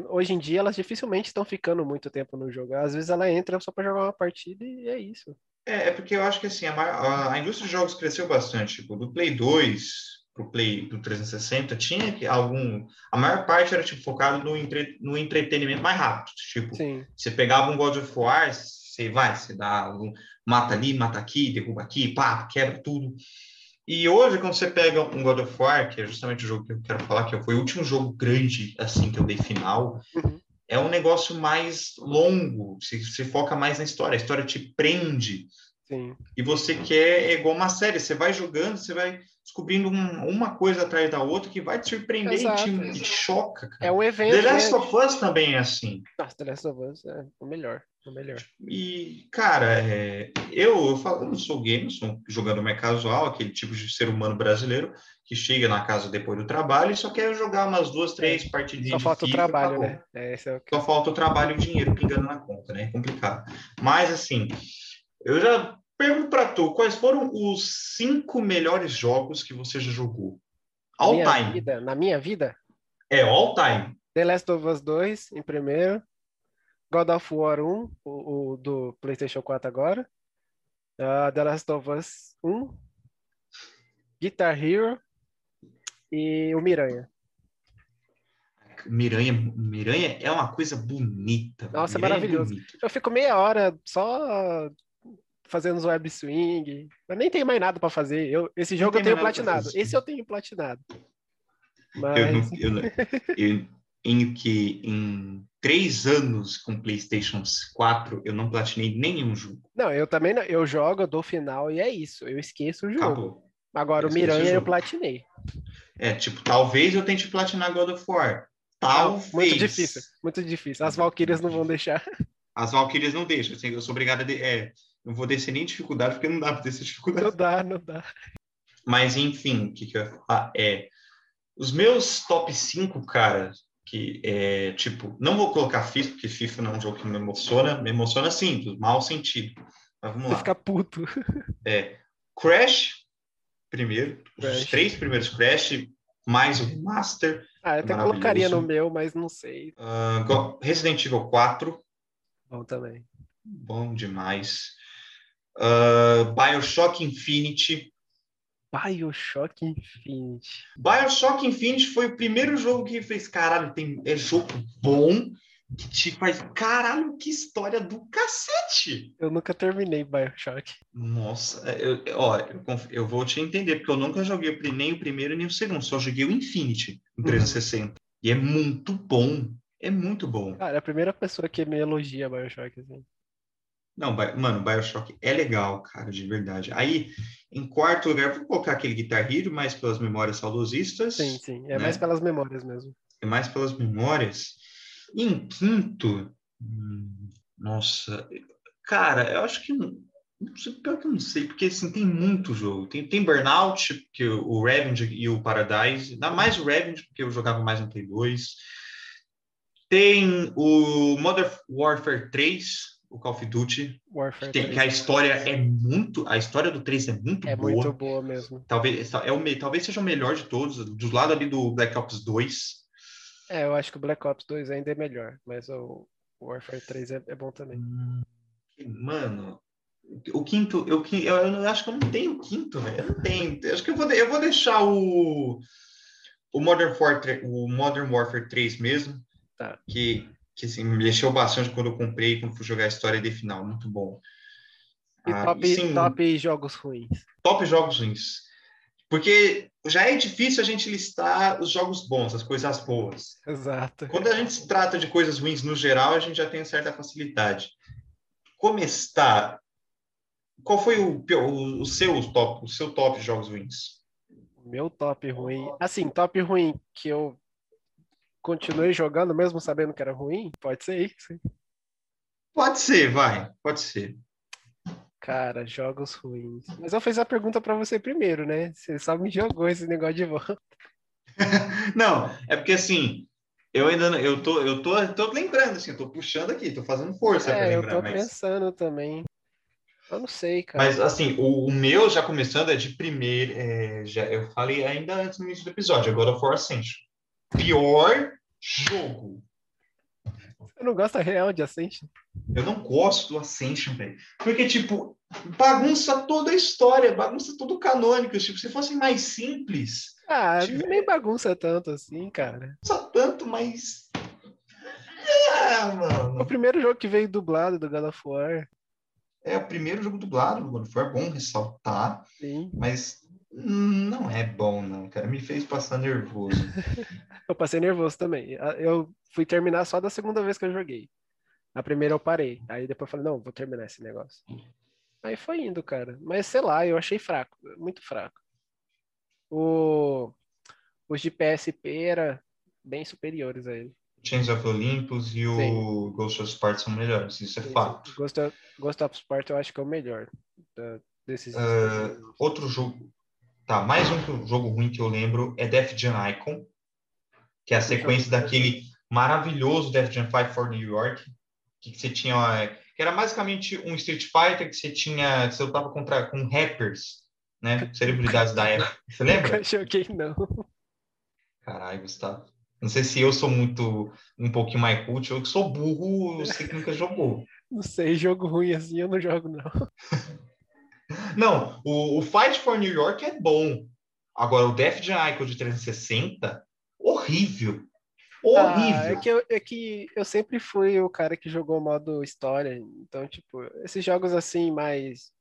hoje em dia elas dificilmente estão ficando muito tempo no jogo. Às vezes ela entra só para jogar uma partida e é isso. É, é porque eu acho que assim, a, a, a, indústria de jogos cresceu bastante. Tipo, do Play 2 pro Play do 360 tinha que algum. A maior parte era tipo, focado no, entre, no entretenimento mais rápido. Tipo, Sim. você pegava um God of War, você vai, você dá mata ali, mata aqui, derruba aqui, pá, quebra tudo. E hoje, quando você pega um God of War, que é justamente o jogo que eu quero falar, que foi o último jogo grande, assim, que eu dei final, Uhum. é um negócio mais longo, se, se foca mais na história, a história te prende, Sim. e você quer, é igual uma série, você vai jogando, você vai descobrindo um- uma coisa atrás da outra que vai te surpreender e Exato, te, e te choca, cara. É um evento. The Last né? of Us também é assim. Nossa, The Last of Us é o melhor. O melhor. E, cara, é, eu, eu, falo, eu não sou gamer, sou um jogador mais casual, aquele tipo de ser humano brasileiro que chega na casa depois do trabalho e só quer jogar umas duas, três partidinhas Só falta o FIFA, trabalho, acabou. né? É, é o que... Só falta o trabalho e o dinheiro pingando na conta, né? É complicado. Mas, assim, eu já pergunto pra tu, quais foram os cinco melhores jogos que você já jogou? Na All minha time. vida, na minha vida, É, all time. The Last of Us 2 em primeiro, God of War 1, o, o do PlayStation 4 agora, ah, The Last of Us 1, Guitar Hero e o Miranha. Miranha, Miranha é uma coisa bonita. Nossa, é Miranha maravilhoso. bonito. Eu fico meia hora só fazendo os web swing, mas nem tenho mais nada pra fazer. Eu, esse jogo eu tenho platinado. Esse eu tenho platinado. Eu, Mas não- eu, não- eu- em que em três anos com PlayStation 4 eu não platinei nenhum jogo. não, eu também não. Eu jogo, eu dou final e é isso. Eu esqueço o jogo. Acabou. Agora o Eu o Miranha eu jogo. platinei. É, tipo, talvez eu tente platinar God of War. Não, Talvez. muito difícil, muito difícil. As Valkyrias não vão deixar. As Valkyrias não deixam. assim, Eu sou obrigado a. De... É, não vou descer nem dificuldade, porque não dá pra descer dificuldade. Não dá, não dá. Mas, enfim, o que, que eu ia falar é. Os meus top 5, cara, que é tipo, não vou colocar FIFA, porque FIFA não é um jogo que me emociona, me emociona sim, do mau sentido. Mas vamos Você lá. fica puto. É, Crash, primeiro, os Crash. três primeiros Crash, mais o Master, Ah, eu até colocaria no meu, mas não sei. Go- Resident Evil 4, Bom também. bom demais. Ah, Bioshock Infinity. Bioshock Infinity. Bioshock Infinity foi o primeiro jogo que fez, caralho, tem, é jogo bom, que te faz, caralho, que história do cacete! Eu nunca terminei Bioshock. Nossa, eu, ó, eu, eu vou te entender, porque eu nunca joguei nem o primeiro nem o segundo, só joguei o Infinity Uhum. 360. E é muito bom, é muito bom. Cara, é a primeira pessoa que me elogia Bioshock, assim. Não, mano, Bioshock é legal, cara, de verdade. Aí, em quarto lugar, vou colocar aquele Guitar Hero, mais pelas memórias saudosistas. Sim, sim. É Né? mais pelas memórias mesmo. é mais pelas memórias. E em quinto, nossa, cara, eu acho que não, sei, pior que eu não sei, porque assim, tem muito jogo. Tem, tem Burnout, que o, o Revenge e o Paradise, ainda mais o Revenge, porque eu jogava mais no Play 2. Tem o Modern Warfare 3, o Call of Duty, Warfare que, tem- 3 que a história é muito, a história do 3 é muito é boa. muito boa mesmo. Talvez, é o, talvez seja o melhor de todos, do lado ali do Black Ops 2. É, eu acho que o Black Ops 2 ainda é melhor, mas o Warfare 3 é, é bom também. Hum, Mano, o quinto, eu, eu, eu acho que eu não tenho o quinto, velho. Eu não tenho. Eu acho que eu vou, eu vou deixar o, o, Modern Warfare, o Modern Warfare 3 mesmo, Tá. que, que assim, me mexeu bastante quando eu comprei, quando fui jogar a história de final. Muito bom. E Ah, top, sim, top jogos ruins. top jogos ruins. Porque já é difícil a gente listar os jogos bons, as coisas boas. Exato. Quando a gente se trata de coisas ruins no geral, a gente já tem certa facilidade. Como está? Qual foi o, o, o seu top, o seu top de jogos ruins? Meu top ruim. Assim, top ruim que eu continuei jogando mesmo sabendo que era ruim, pode ser isso. Pode ser, vai, pode ser. Cara, jogos ruins. Mas eu fiz a pergunta pra você primeiro, né? Você só me jogou esse negócio de volta. Não, é porque assim, eu ainda não- eu tô, eu tô, tô lembrando assim, eu tô puxando aqui, tô fazendo força para É, eu lembrar, tô mas, pensando também. Eu não sei, cara. mas assim, o, o meu já começando é de primeiro, é, já eu falei ainda antes no início do episódio, agora For Ascension. Pior jogo. Você não gosta real de Ascension? Eu não gosto do Ascension, velho. Porque, tipo, bagunça toda a história, bagunça todo o canônico. Tipo, se fosse mais simples. Ah, Tipo- nem bagunça tanto assim, cara. Só tanto, mas. Ah, O mano. primeiro jogo que veio dublado do God of War. É o primeiro jogo dublado do God of War, bom ressaltar, Sim. mas não é bom, não, cara. Me fez passar nervoso. Eu passei nervoso também. A- Eu fui terminar só da segunda vez que eu joguei. A primeira eu parei. Aí depois eu falei, não, vou terminar esse negócio. Aí foi indo, cara. Mas sei lá, eu achei fraco, muito fraco. O... Os de PSP era bem superiores a ele. Chains of Olympus e o Sim. Ghost of Sparta são melhores, isso é Sim, fato. Ghost of, Ghost of Sparta eu acho que é o melhor da- desses. Ah, Outro jogo. Tá, mais um jogo ruim que eu lembro é Def Jam Icon, que é a sequência daquele maravilhoso Def Jam Fight for New York, que você tinha. Que era basicamente um Street Fighter que você tinha. que Você lutava contra, com rappers, né? Celebridades da época. Você lembra? Nunca joguei, não. Caralho, Gustavo. Não sei se eu sou muito. um pouquinho mais cult, ou que sou burro, eu sei que nunca jogou. Não sei, jogo ruim assim eu não jogo, não. Não, o, o Fight for New York é bom. Agora, o Def Jam Icon de 360, horrível. Ah, Horrível. é, que eu, é que eu sempre fui o cara que jogou o modo história. Então, tipo, esses jogos assim, mais.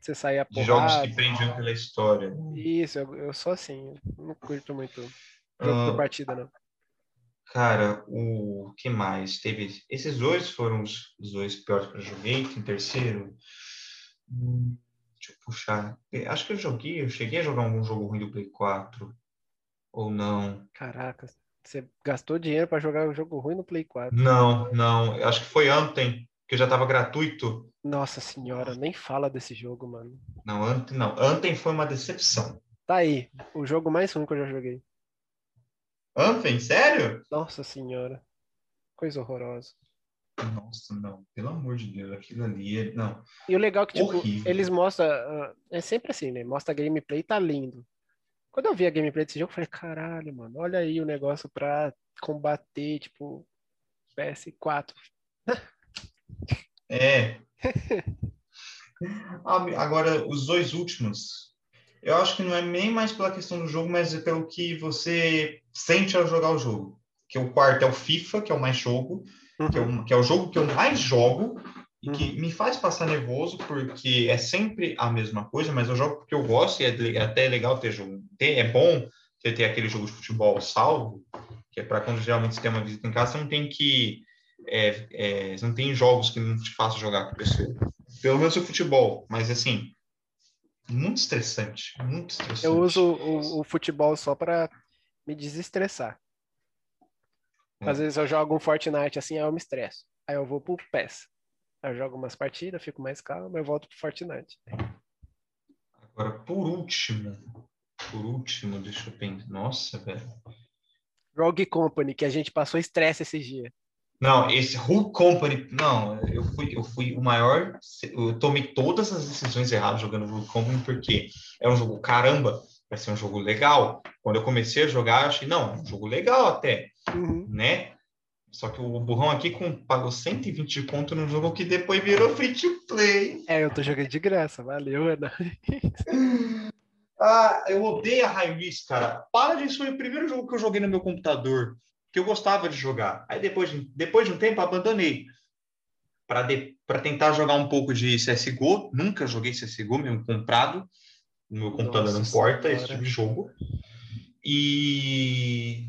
Você sair a de jogos porrada. que prendiam pela história. Isso, eu, eu sou assim. eu Não curto muito jogo Ah, por partida, não. Cara, o que mais? Teve. Esses dois foram os, os dois piores que eu joguei. Em terceiro. Hum, deixa eu puxar. Eh, Acho que eu joguei, eu cheguei a jogar algum jogo ruim do Play 4. Ou não? Caraca, você gastou dinheiro pra jogar um jogo ruim no Play 4. Não, não. Acho que foi ontem, que já estava gratuito. Nossa senhora, nem fala desse jogo, mano. Não, ontem não. Ontem foi uma decepção. Tá aí, o jogo mais ruim que eu já joguei. Ontem? Sério? Nossa senhora, coisa horrorosa. Nossa, não. Pelo amor de Deus, aquilo ali é... Não. E o legal é que, tipo, Horrível. eles mostram. ah, É sempre assim, né? Mostra a gameplay, tá lindo. Quando eu vi a gameplay desse jogo, eu falei, caralho, mano, olha aí o negócio pra combater, tipo, PS4. É. Agora, os dois últimos, eu acho que não é nem mais pela questão do jogo, mas é pelo que você sente ao jogar o jogo. Que o quarto é o FIFA, que é o mais jogo, que é o, que é o jogo que eu mais jogo e que me faz passar nervoso, porque é sempre a mesma coisa, mas eu jogo porque eu gosto e é é até legal ter jogo. Ter, é bom você ter aquele jogo de futebol salvo, que é para quando geralmente você tem uma visita em casa, você não tem que. é, é, não tem jogos que não te façam jogar com a pessoa. Pelo menos o futebol, mas assim. Muito estressante, muito estressante. Eu uso o, o futebol só pra me desestressar. Às É. vezes eu jogo um Fortnite assim, aí eu me estresso. Aí eu vou pro PES. Aí eu jogo umas partidas, fico mais calmo, eu volto pro Fortnite. Agora, por último, por último, deixa eu pensar. Nossa, velho. Rogue Company, que a gente passou estresse esses dias. Não, esse Who Company, não, eu fui, eu fui o maior, eu tomei todas as decisões erradas jogando Who Company, porque é um jogo, caramba, vai ser um jogo legal. Quando eu comecei a jogar, eu achei, não, é um jogo legal até, Uhum. né? Só que o burrão aqui com, pagou 120 de conto num jogo que depois virou free to play. É, eu tô jogando de graça, valeu, Ana. Ah, eu odeio a High Risk, cara. Para disso, foi o primeiro jogo que eu joguei no meu computador, que eu gostava de jogar. Aí depois de, depois de um tempo, abandonei. Para tentar jogar um pouco de CSGO. Nunca joguei CSGO, mesmo comprado. No meu computador Nossa não importa esse tipo de jogo. E.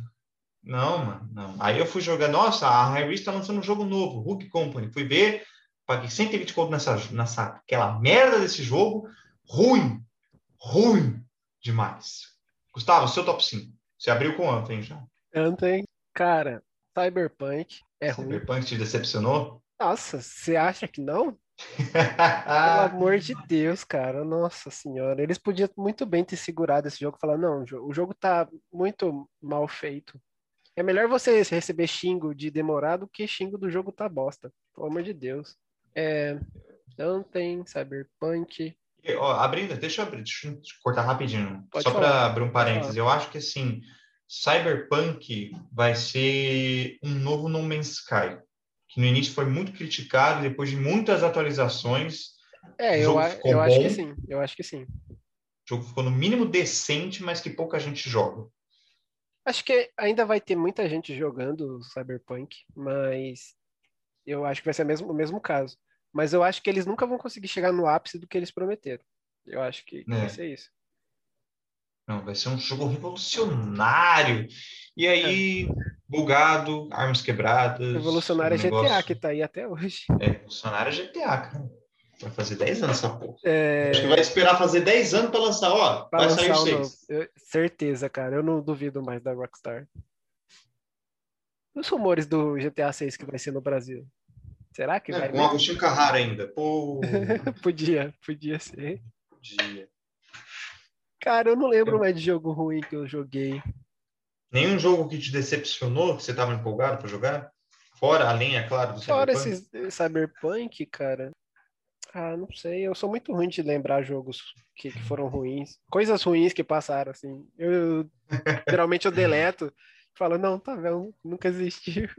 Não, mano, não. Aí eu fui jogar, nossa, a High Risk tá lançando um jogo novo, Hook Company. Fui ver, paguei 120 conto nessa, nessa aquela merda desse jogo. Ruim, ruim demais. Gustavo, seu top 5. Você abriu com ontem já. Ontem, cara, Cyberpunk é ruim. Cyberpunk te decepcionou? Nossa, você acha que não? Pelo amor de Deus, cara. Nossa senhora. Eles podiam muito bem ter segurado esse jogo e falar, não, o jogo tá muito mal feito. É melhor você receber xingo de demorar do que xingo do jogo tá bosta. Pelo amor de Deus. É, ontem, Cyberpunk. E, ó, abrindo, deixa eu, abrir, deixa eu cortar rapidinho, Pode só para abrir um parênteses. Eu acho que assim, Cyberpunk vai ser um novo No Man's Sky. que no início foi muito criticado, depois de muitas atualizações. É, eu, eu acho que sim, eu acho que sim. O jogo ficou no mínimo decente, mas que pouca gente joga. Acho que ainda vai ter muita gente jogando Cyberpunk, mas eu acho que vai ser o mesmo, o mesmo caso. Mas eu acho que eles nunca vão conseguir chegar no ápice do que eles prometeram. Eu acho que, que é. vai ser isso. Não, vai ser um jogo revolucionário. E aí, é. bugado, armas quebradas. Revolucionário é negócio... GTA, que tá aí até hoje. É, revolucionário é GTA, cara. Vai fazer 10 anos essa porra. É... Acho que vai esperar fazer 10 anos para lançar, ó. Pra vai lançar sair o 6. Eu, certeza, cara. Eu não duvido mais da Rockstar. Os rumores do GTA 6 que vai ser no Brasil. Será que é, vai? Com o Agostinho Carrara ainda. Pô. podia, podia ser. Podia. Cara, eu não lembro mais de jogo ruim que eu joguei. Nenhum jogo que te decepcionou, que você estava empolgado para jogar? Fora, além, é claro, do Fora Cyberpunk? esses Cyberpunk, cara. Ah, não sei. Eu sou muito ruim de lembrar jogos que, que foram ruins. Coisas ruins que passaram, assim. Eu, eu geralmente eu deleto. Falo, não, tá vendo? Nunca existiu.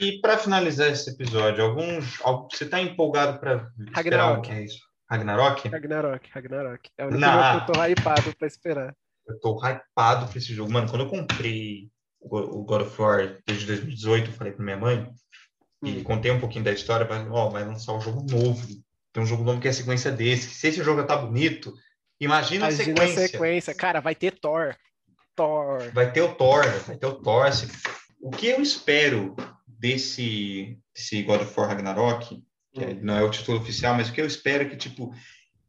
E para finalizar esse episódio, algum, você está empolgado para esperar o que é isso? Ragnarok? Ragnarok, Ragnarok. É o único jogo que eu tô hypado para esperar. Eu tô hypado para esse jogo. Mano, quando eu comprei o God of War desde 2018, eu falei para minha mãe. E contei um pouquinho da história, falei, ó, vai lançar um jogo novo. Tem um jogo novo que é a sequência desse. Se esse jogo tá bonito, imagina, imagina a sequência. a sequência. Cara, vai ter Thor. Thor. Vai ter o Thor, vai ter o Thor. O que eu espero desse, desse God of War Ragnarok, que hum. não é o título oficial, mas o que eu espero é que, tipo,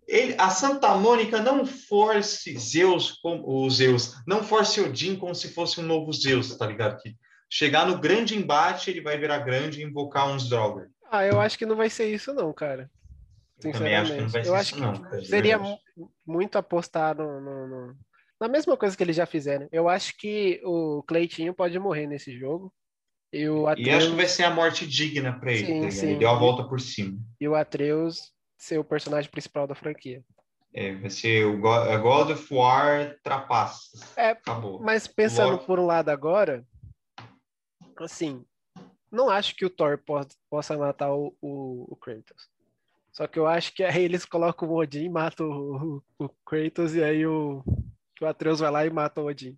ele, a Santa Mônica não force Zeus, como, o Zeus, não force Odin como se fosse um novo Zeus, tá ligado? Que chegar no grande embate, ele vai virar grande e invocar uns Draugr. Ah, eu acho que não vai ser isso não, cara. Sinceramente. Acho que não eu acho não, que seria muito apostar no, no, no, na mesma coisa que eles já fizeram. Eu acho que o Cleitinho pode morrer nesse jogo. E, o Atreus... e acho que vai ser a morte digna para ele. Sim, tá sim. Ele deu a volta por cima. E o Atreus ser o personagem principal da franquia. É, vai ser o God of War trapaças. É, Acabou. Mas pensando por um lado agora, assim, não acho que o Thor possa matar o, o, o, Kratos. Só que eu acho que aí eles colocam o Odin, matam o, o, Kratos e aí o, o Atreus vai lá e mata o Odin.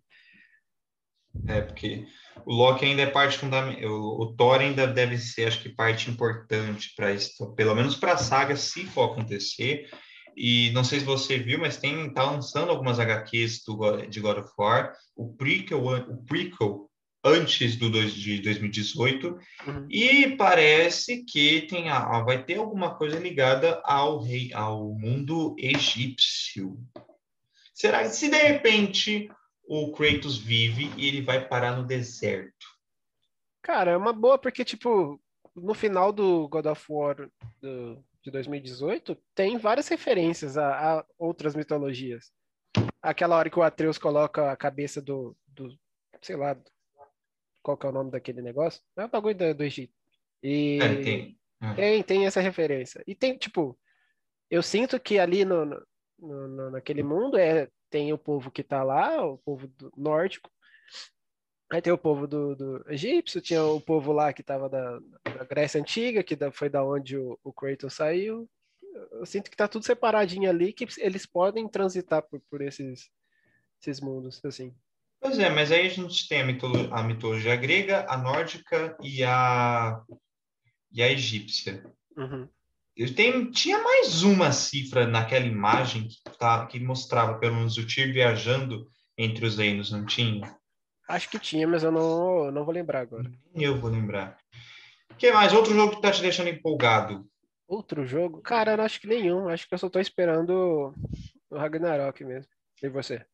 É, porque o Loki ainda é parte fundamental. O, o, Thor ainda deve ser, acho que, parte importante para isso, pelo menos para a saga, se for acontecer. E não sei se você viu, mas tem tá lançando algumas HQs do, de God of War. O prequel, o prequel antes do dois, de 2018 uhum. e parece que tem a, vai ter alguma coisa ligada ao rei ao mundo egípcio. Será que se de repente o Kratos vive e ele vai parar no deserto? Cara, é uma boa, porque, tipo, no final do God of War do, de 2018, tem várias referências a, a, outras mitologias. Aquela hora que o Atreus coloca a cabeça do, do sei lá, qual que é o nome daquele negócio? É o bagulho do, do Egito. E é, tem. É. tem. tem essa referência. E tem, tipo, eu sinto que ali no, no, no naquele mundo é tem o povo que está lá, o povo do nórdico, aí tem o povo do, do egípcio, tinha o povo lá que estava da, da, Grécia Antiga, que da, foi da onde o, o Kratos saiu. Eu sinto que está tudo separadinho ali, que eles podem transitar por, por esses, esses mundos, assim. Pois é, mas aí a gente tem a mitologia, a mitologia grega, a nórdica e a, e a egípcia. Uhum. Eu tenho, tinha mais uma cifra naquela imagem que, tá, que mostrava pelo menos o Tyr viajando entre os reinos, não tinha? Acho que tinha, mas eu não, não vou lembrar agora. Eu vou lembrar. O que mais? Outro jogo que tá te deixando empolgado? Outro jogo? Cara, eu não acho que nenhum. Acho que eu só tô esperando o Ragnarok mesmo. E você?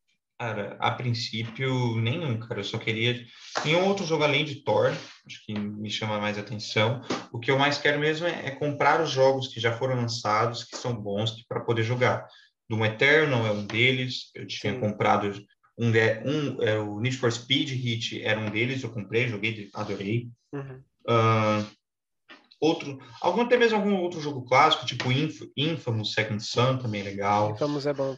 Cara, a princípio, nenhum, cara. Eu só queria. Nenhum outro jogo além de Thor, acho que me chama mais atenção. O que eu mais quero mesmo é, é comprar os jogos que já foram lançados, que são bons, para poder jogar. Doom Eternal é um deles. Eu tinha Sim. comprado um, um é, o Need for Speed Hit era um deles. Eu comprei, joguei, adorei. Uhum. Uh, outro, algum até mesmo algum outro jogo clássico, tipo Inf, Infamous Second Son, também é legal. Infamous é bom.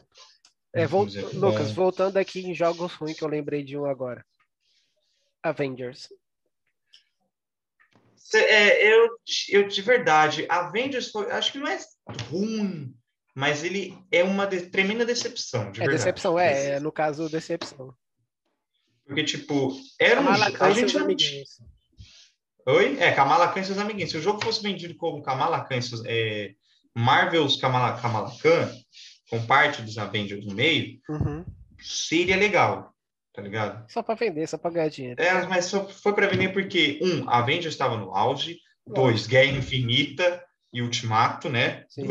É, volt... Lucas, voltando aqui em jogos ruins que eu lembrei de um agora. Avengers. É, eu, eu, de verdade, Avengers foi, acho que não é ruim, mas ele é uma de, tremenda decepção, de é verdade. decepção, é, é, no caso, decepção. Porque, tipo, era um... A gente não... Oi? É, Kamala Khan e seus amiguinhos. Se o jogo fosse vendido como Kamala Khan e seus, é, Marvel's Kamala, Kamala Khan, com parte dos Avengers no meio, uhum. seria legal, tá ligado? Só para vender, só para ganhar dinheiro. É, mas só foi para vender porque, um, Avengers estava no auge, dois, Guerra Infinita e Ultimato, né? Sim.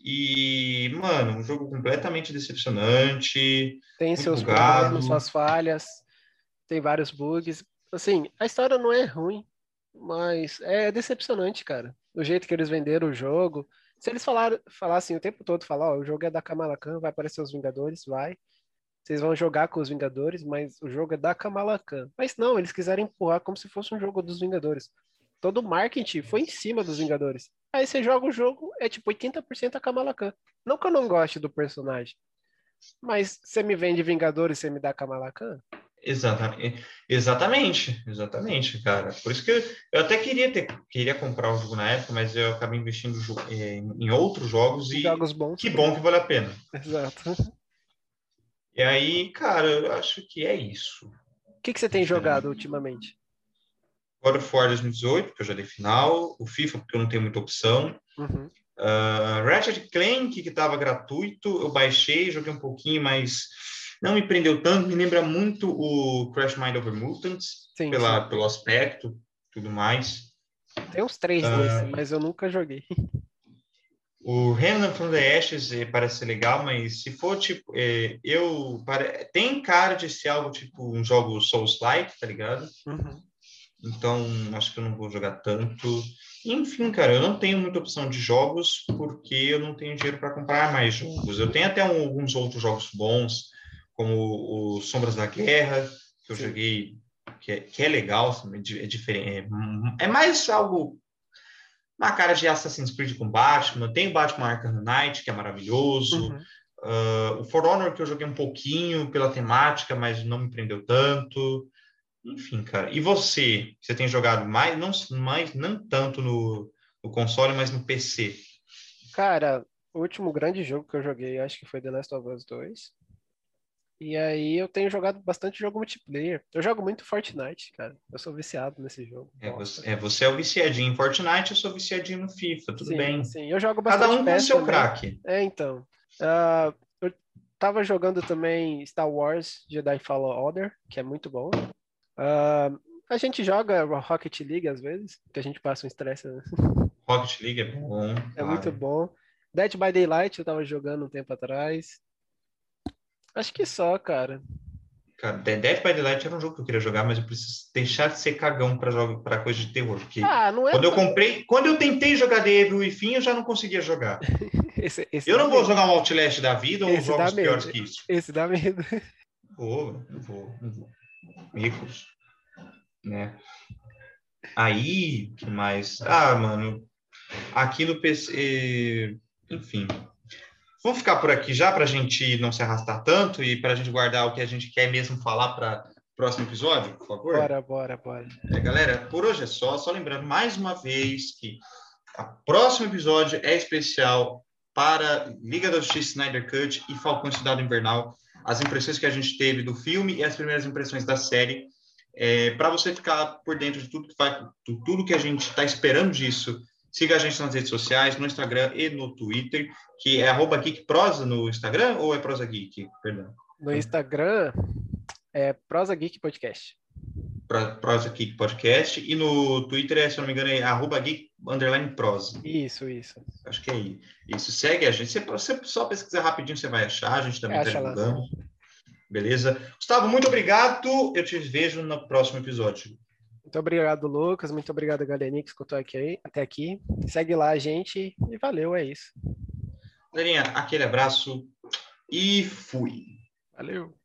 E, mano, um jogo completamente decepcionante. Tem seus bugado. problemas, suas falhas, tem vários bugs. Assim, a história não é ruim, mas é decepcionante, cara. O jeito que eles venderam o jogo. Se eles falar, falassem o tempo todo, falar, ó, o jogo é da Kamala Khan, vai aparecer os Vingadores, vai. Vocês vão jogar com os Vingadores, mas o jogo é da Kamala Khan. Mas não, eles quiseram empurrar como se fosse um jogo dos Vingadores. Todo o marketing foi em cima dos Vingadores. Aí você joga o jogo, é tipo 80% a Kamala Khan. Não que eu não goste do personagem, mas você me vende Vingadores você me dá Kamala Khan? Exatamente, exatamente, exatamente, cara. Por isso que eu, eu, até queria ter, queria comprar o jogo na época, mas eu acabei investindo em outros jogos e jogos bons, que bom que vale a pena. Exato. E aí, cara, eu acho que é isso. O que, que você tem jogado ultimamente? God of War 2018, porque eu já dei final, o FIFA, porque eu não tenho muita opção. Uhum. Uh, Ratchet Clank, que estava gratuito, eu baixei, joguei um pouquinho, mas não me prendeu tanto, me lembra muito o Crash Mind Over Mutants, sim, pela, sim. pelo aspecto, tudo mais. Tem uns três uh, desse, mas eu nunca joguei. O Remnant from the Ashes eh, parece ser legal, mas se for tipo, eh, eu pare... tem cara de ser algo tipo um jogo Souls-like, tá ligado? Uhum. Então acho que eu não vou jogar tanto. Enfim, cara, eu não tenho muita opção de jogos porque eu não tenho dinheiro para comprar mais jogos. Eu tenho até um, alguns outros jogos bons como o Sombras da Guerra, que eu Sim. joguei, que é, que é legal, é diferente. É, é, mais algo na cara de Assassin's Creed com Batman. Tem o Batman Arkham Knight, que é maravilhoso. Uhum. Uh, o For Honor, que eu joguei um pouquinho pela temática, mas não me prendeu tanto. Enfim, cara. E você? Você tem jogado mais, não, mais, não tanto no, no console, mas no PC? Cara, o último grande jogo que eu joguei, acho que foi The Last of Us 2. E aí eu tenho jogado bastante jogo multiplayer. Eu jogo muito Fortnite, cara. Eu sou viciado nesse jogo. É, você é, você é o viciadinho em Fortnite, eu sou viciadinho no FIFA, tudo sim, bem. Sim, eu jogo bastante Cada um com o seu craque. É, então. Uh, eu tava jogando também Star Wars Jedi Fallen Order, que é muito bom. Uh, a gente joga Rocket League às vezes, que a gente passa um estresse. Né? Rocket League é bom. É claro. muito bom. Dead by Daylight eu tava jogando um tempo atrás. Acho que só, cara. Cara, Dead by Daylight era um jogo que eu queria jogar, mas eu preciso deixar de ser cagão para jogo para coisa de terror. Porque ah, não é quando eu comprei, quando eu tentei jogar The Evil e fim, eu já não conseguia jogar. esse, esse eu não vou medo. jogar um Outlast da vida ou esse jogos piores que isso. Esse dá medo. Vou, não vou, não vou. Ricos, né? Aí, que mais? Ah, mano, aqui no PC, enfim, Vamos ficar por aqui já para a gente não se arrastar tanto e para a gente guardar o que a gente quer mesmo falar para o próximo episódio, por favor? Bora, bora, bora. É, galera, por hoje é só. Só lembrando mais uma vez que o próximo episódio é especial para Liga da Justiça Snyder Cut e Falcão Cidade Invernal. As impressões que a gente teve do filme e as primeiras impressões da série. É, para você ficar por dentro de tudo que, vai, de tudo que a gente está esperando disso Siga a gente nas redes sociais, no Instagram e no Twitter, que é arroba geekprosa no Instagram ou é prosa geek? Perdão. No Instagram é prosa geek podcast. Prosa Geek Podcast. E no Twitter, é, se não me engano, é arroba geek underline prosa. Isso, isso. Acho que é isso. Segue a gente. Se você só pesquisar rapidinho, você vai achar. A gente também está divulgando. Beleza? Gustavo, muito obrigado. Eu te vejo no próximo episódio. Muito obrigado, Lucas. Muito obrigado, galerinha, que escutou aqui, até aqui. Segue lá a gente e valeu, é isso. Galerinha, aquele abraço e fui. Valeu.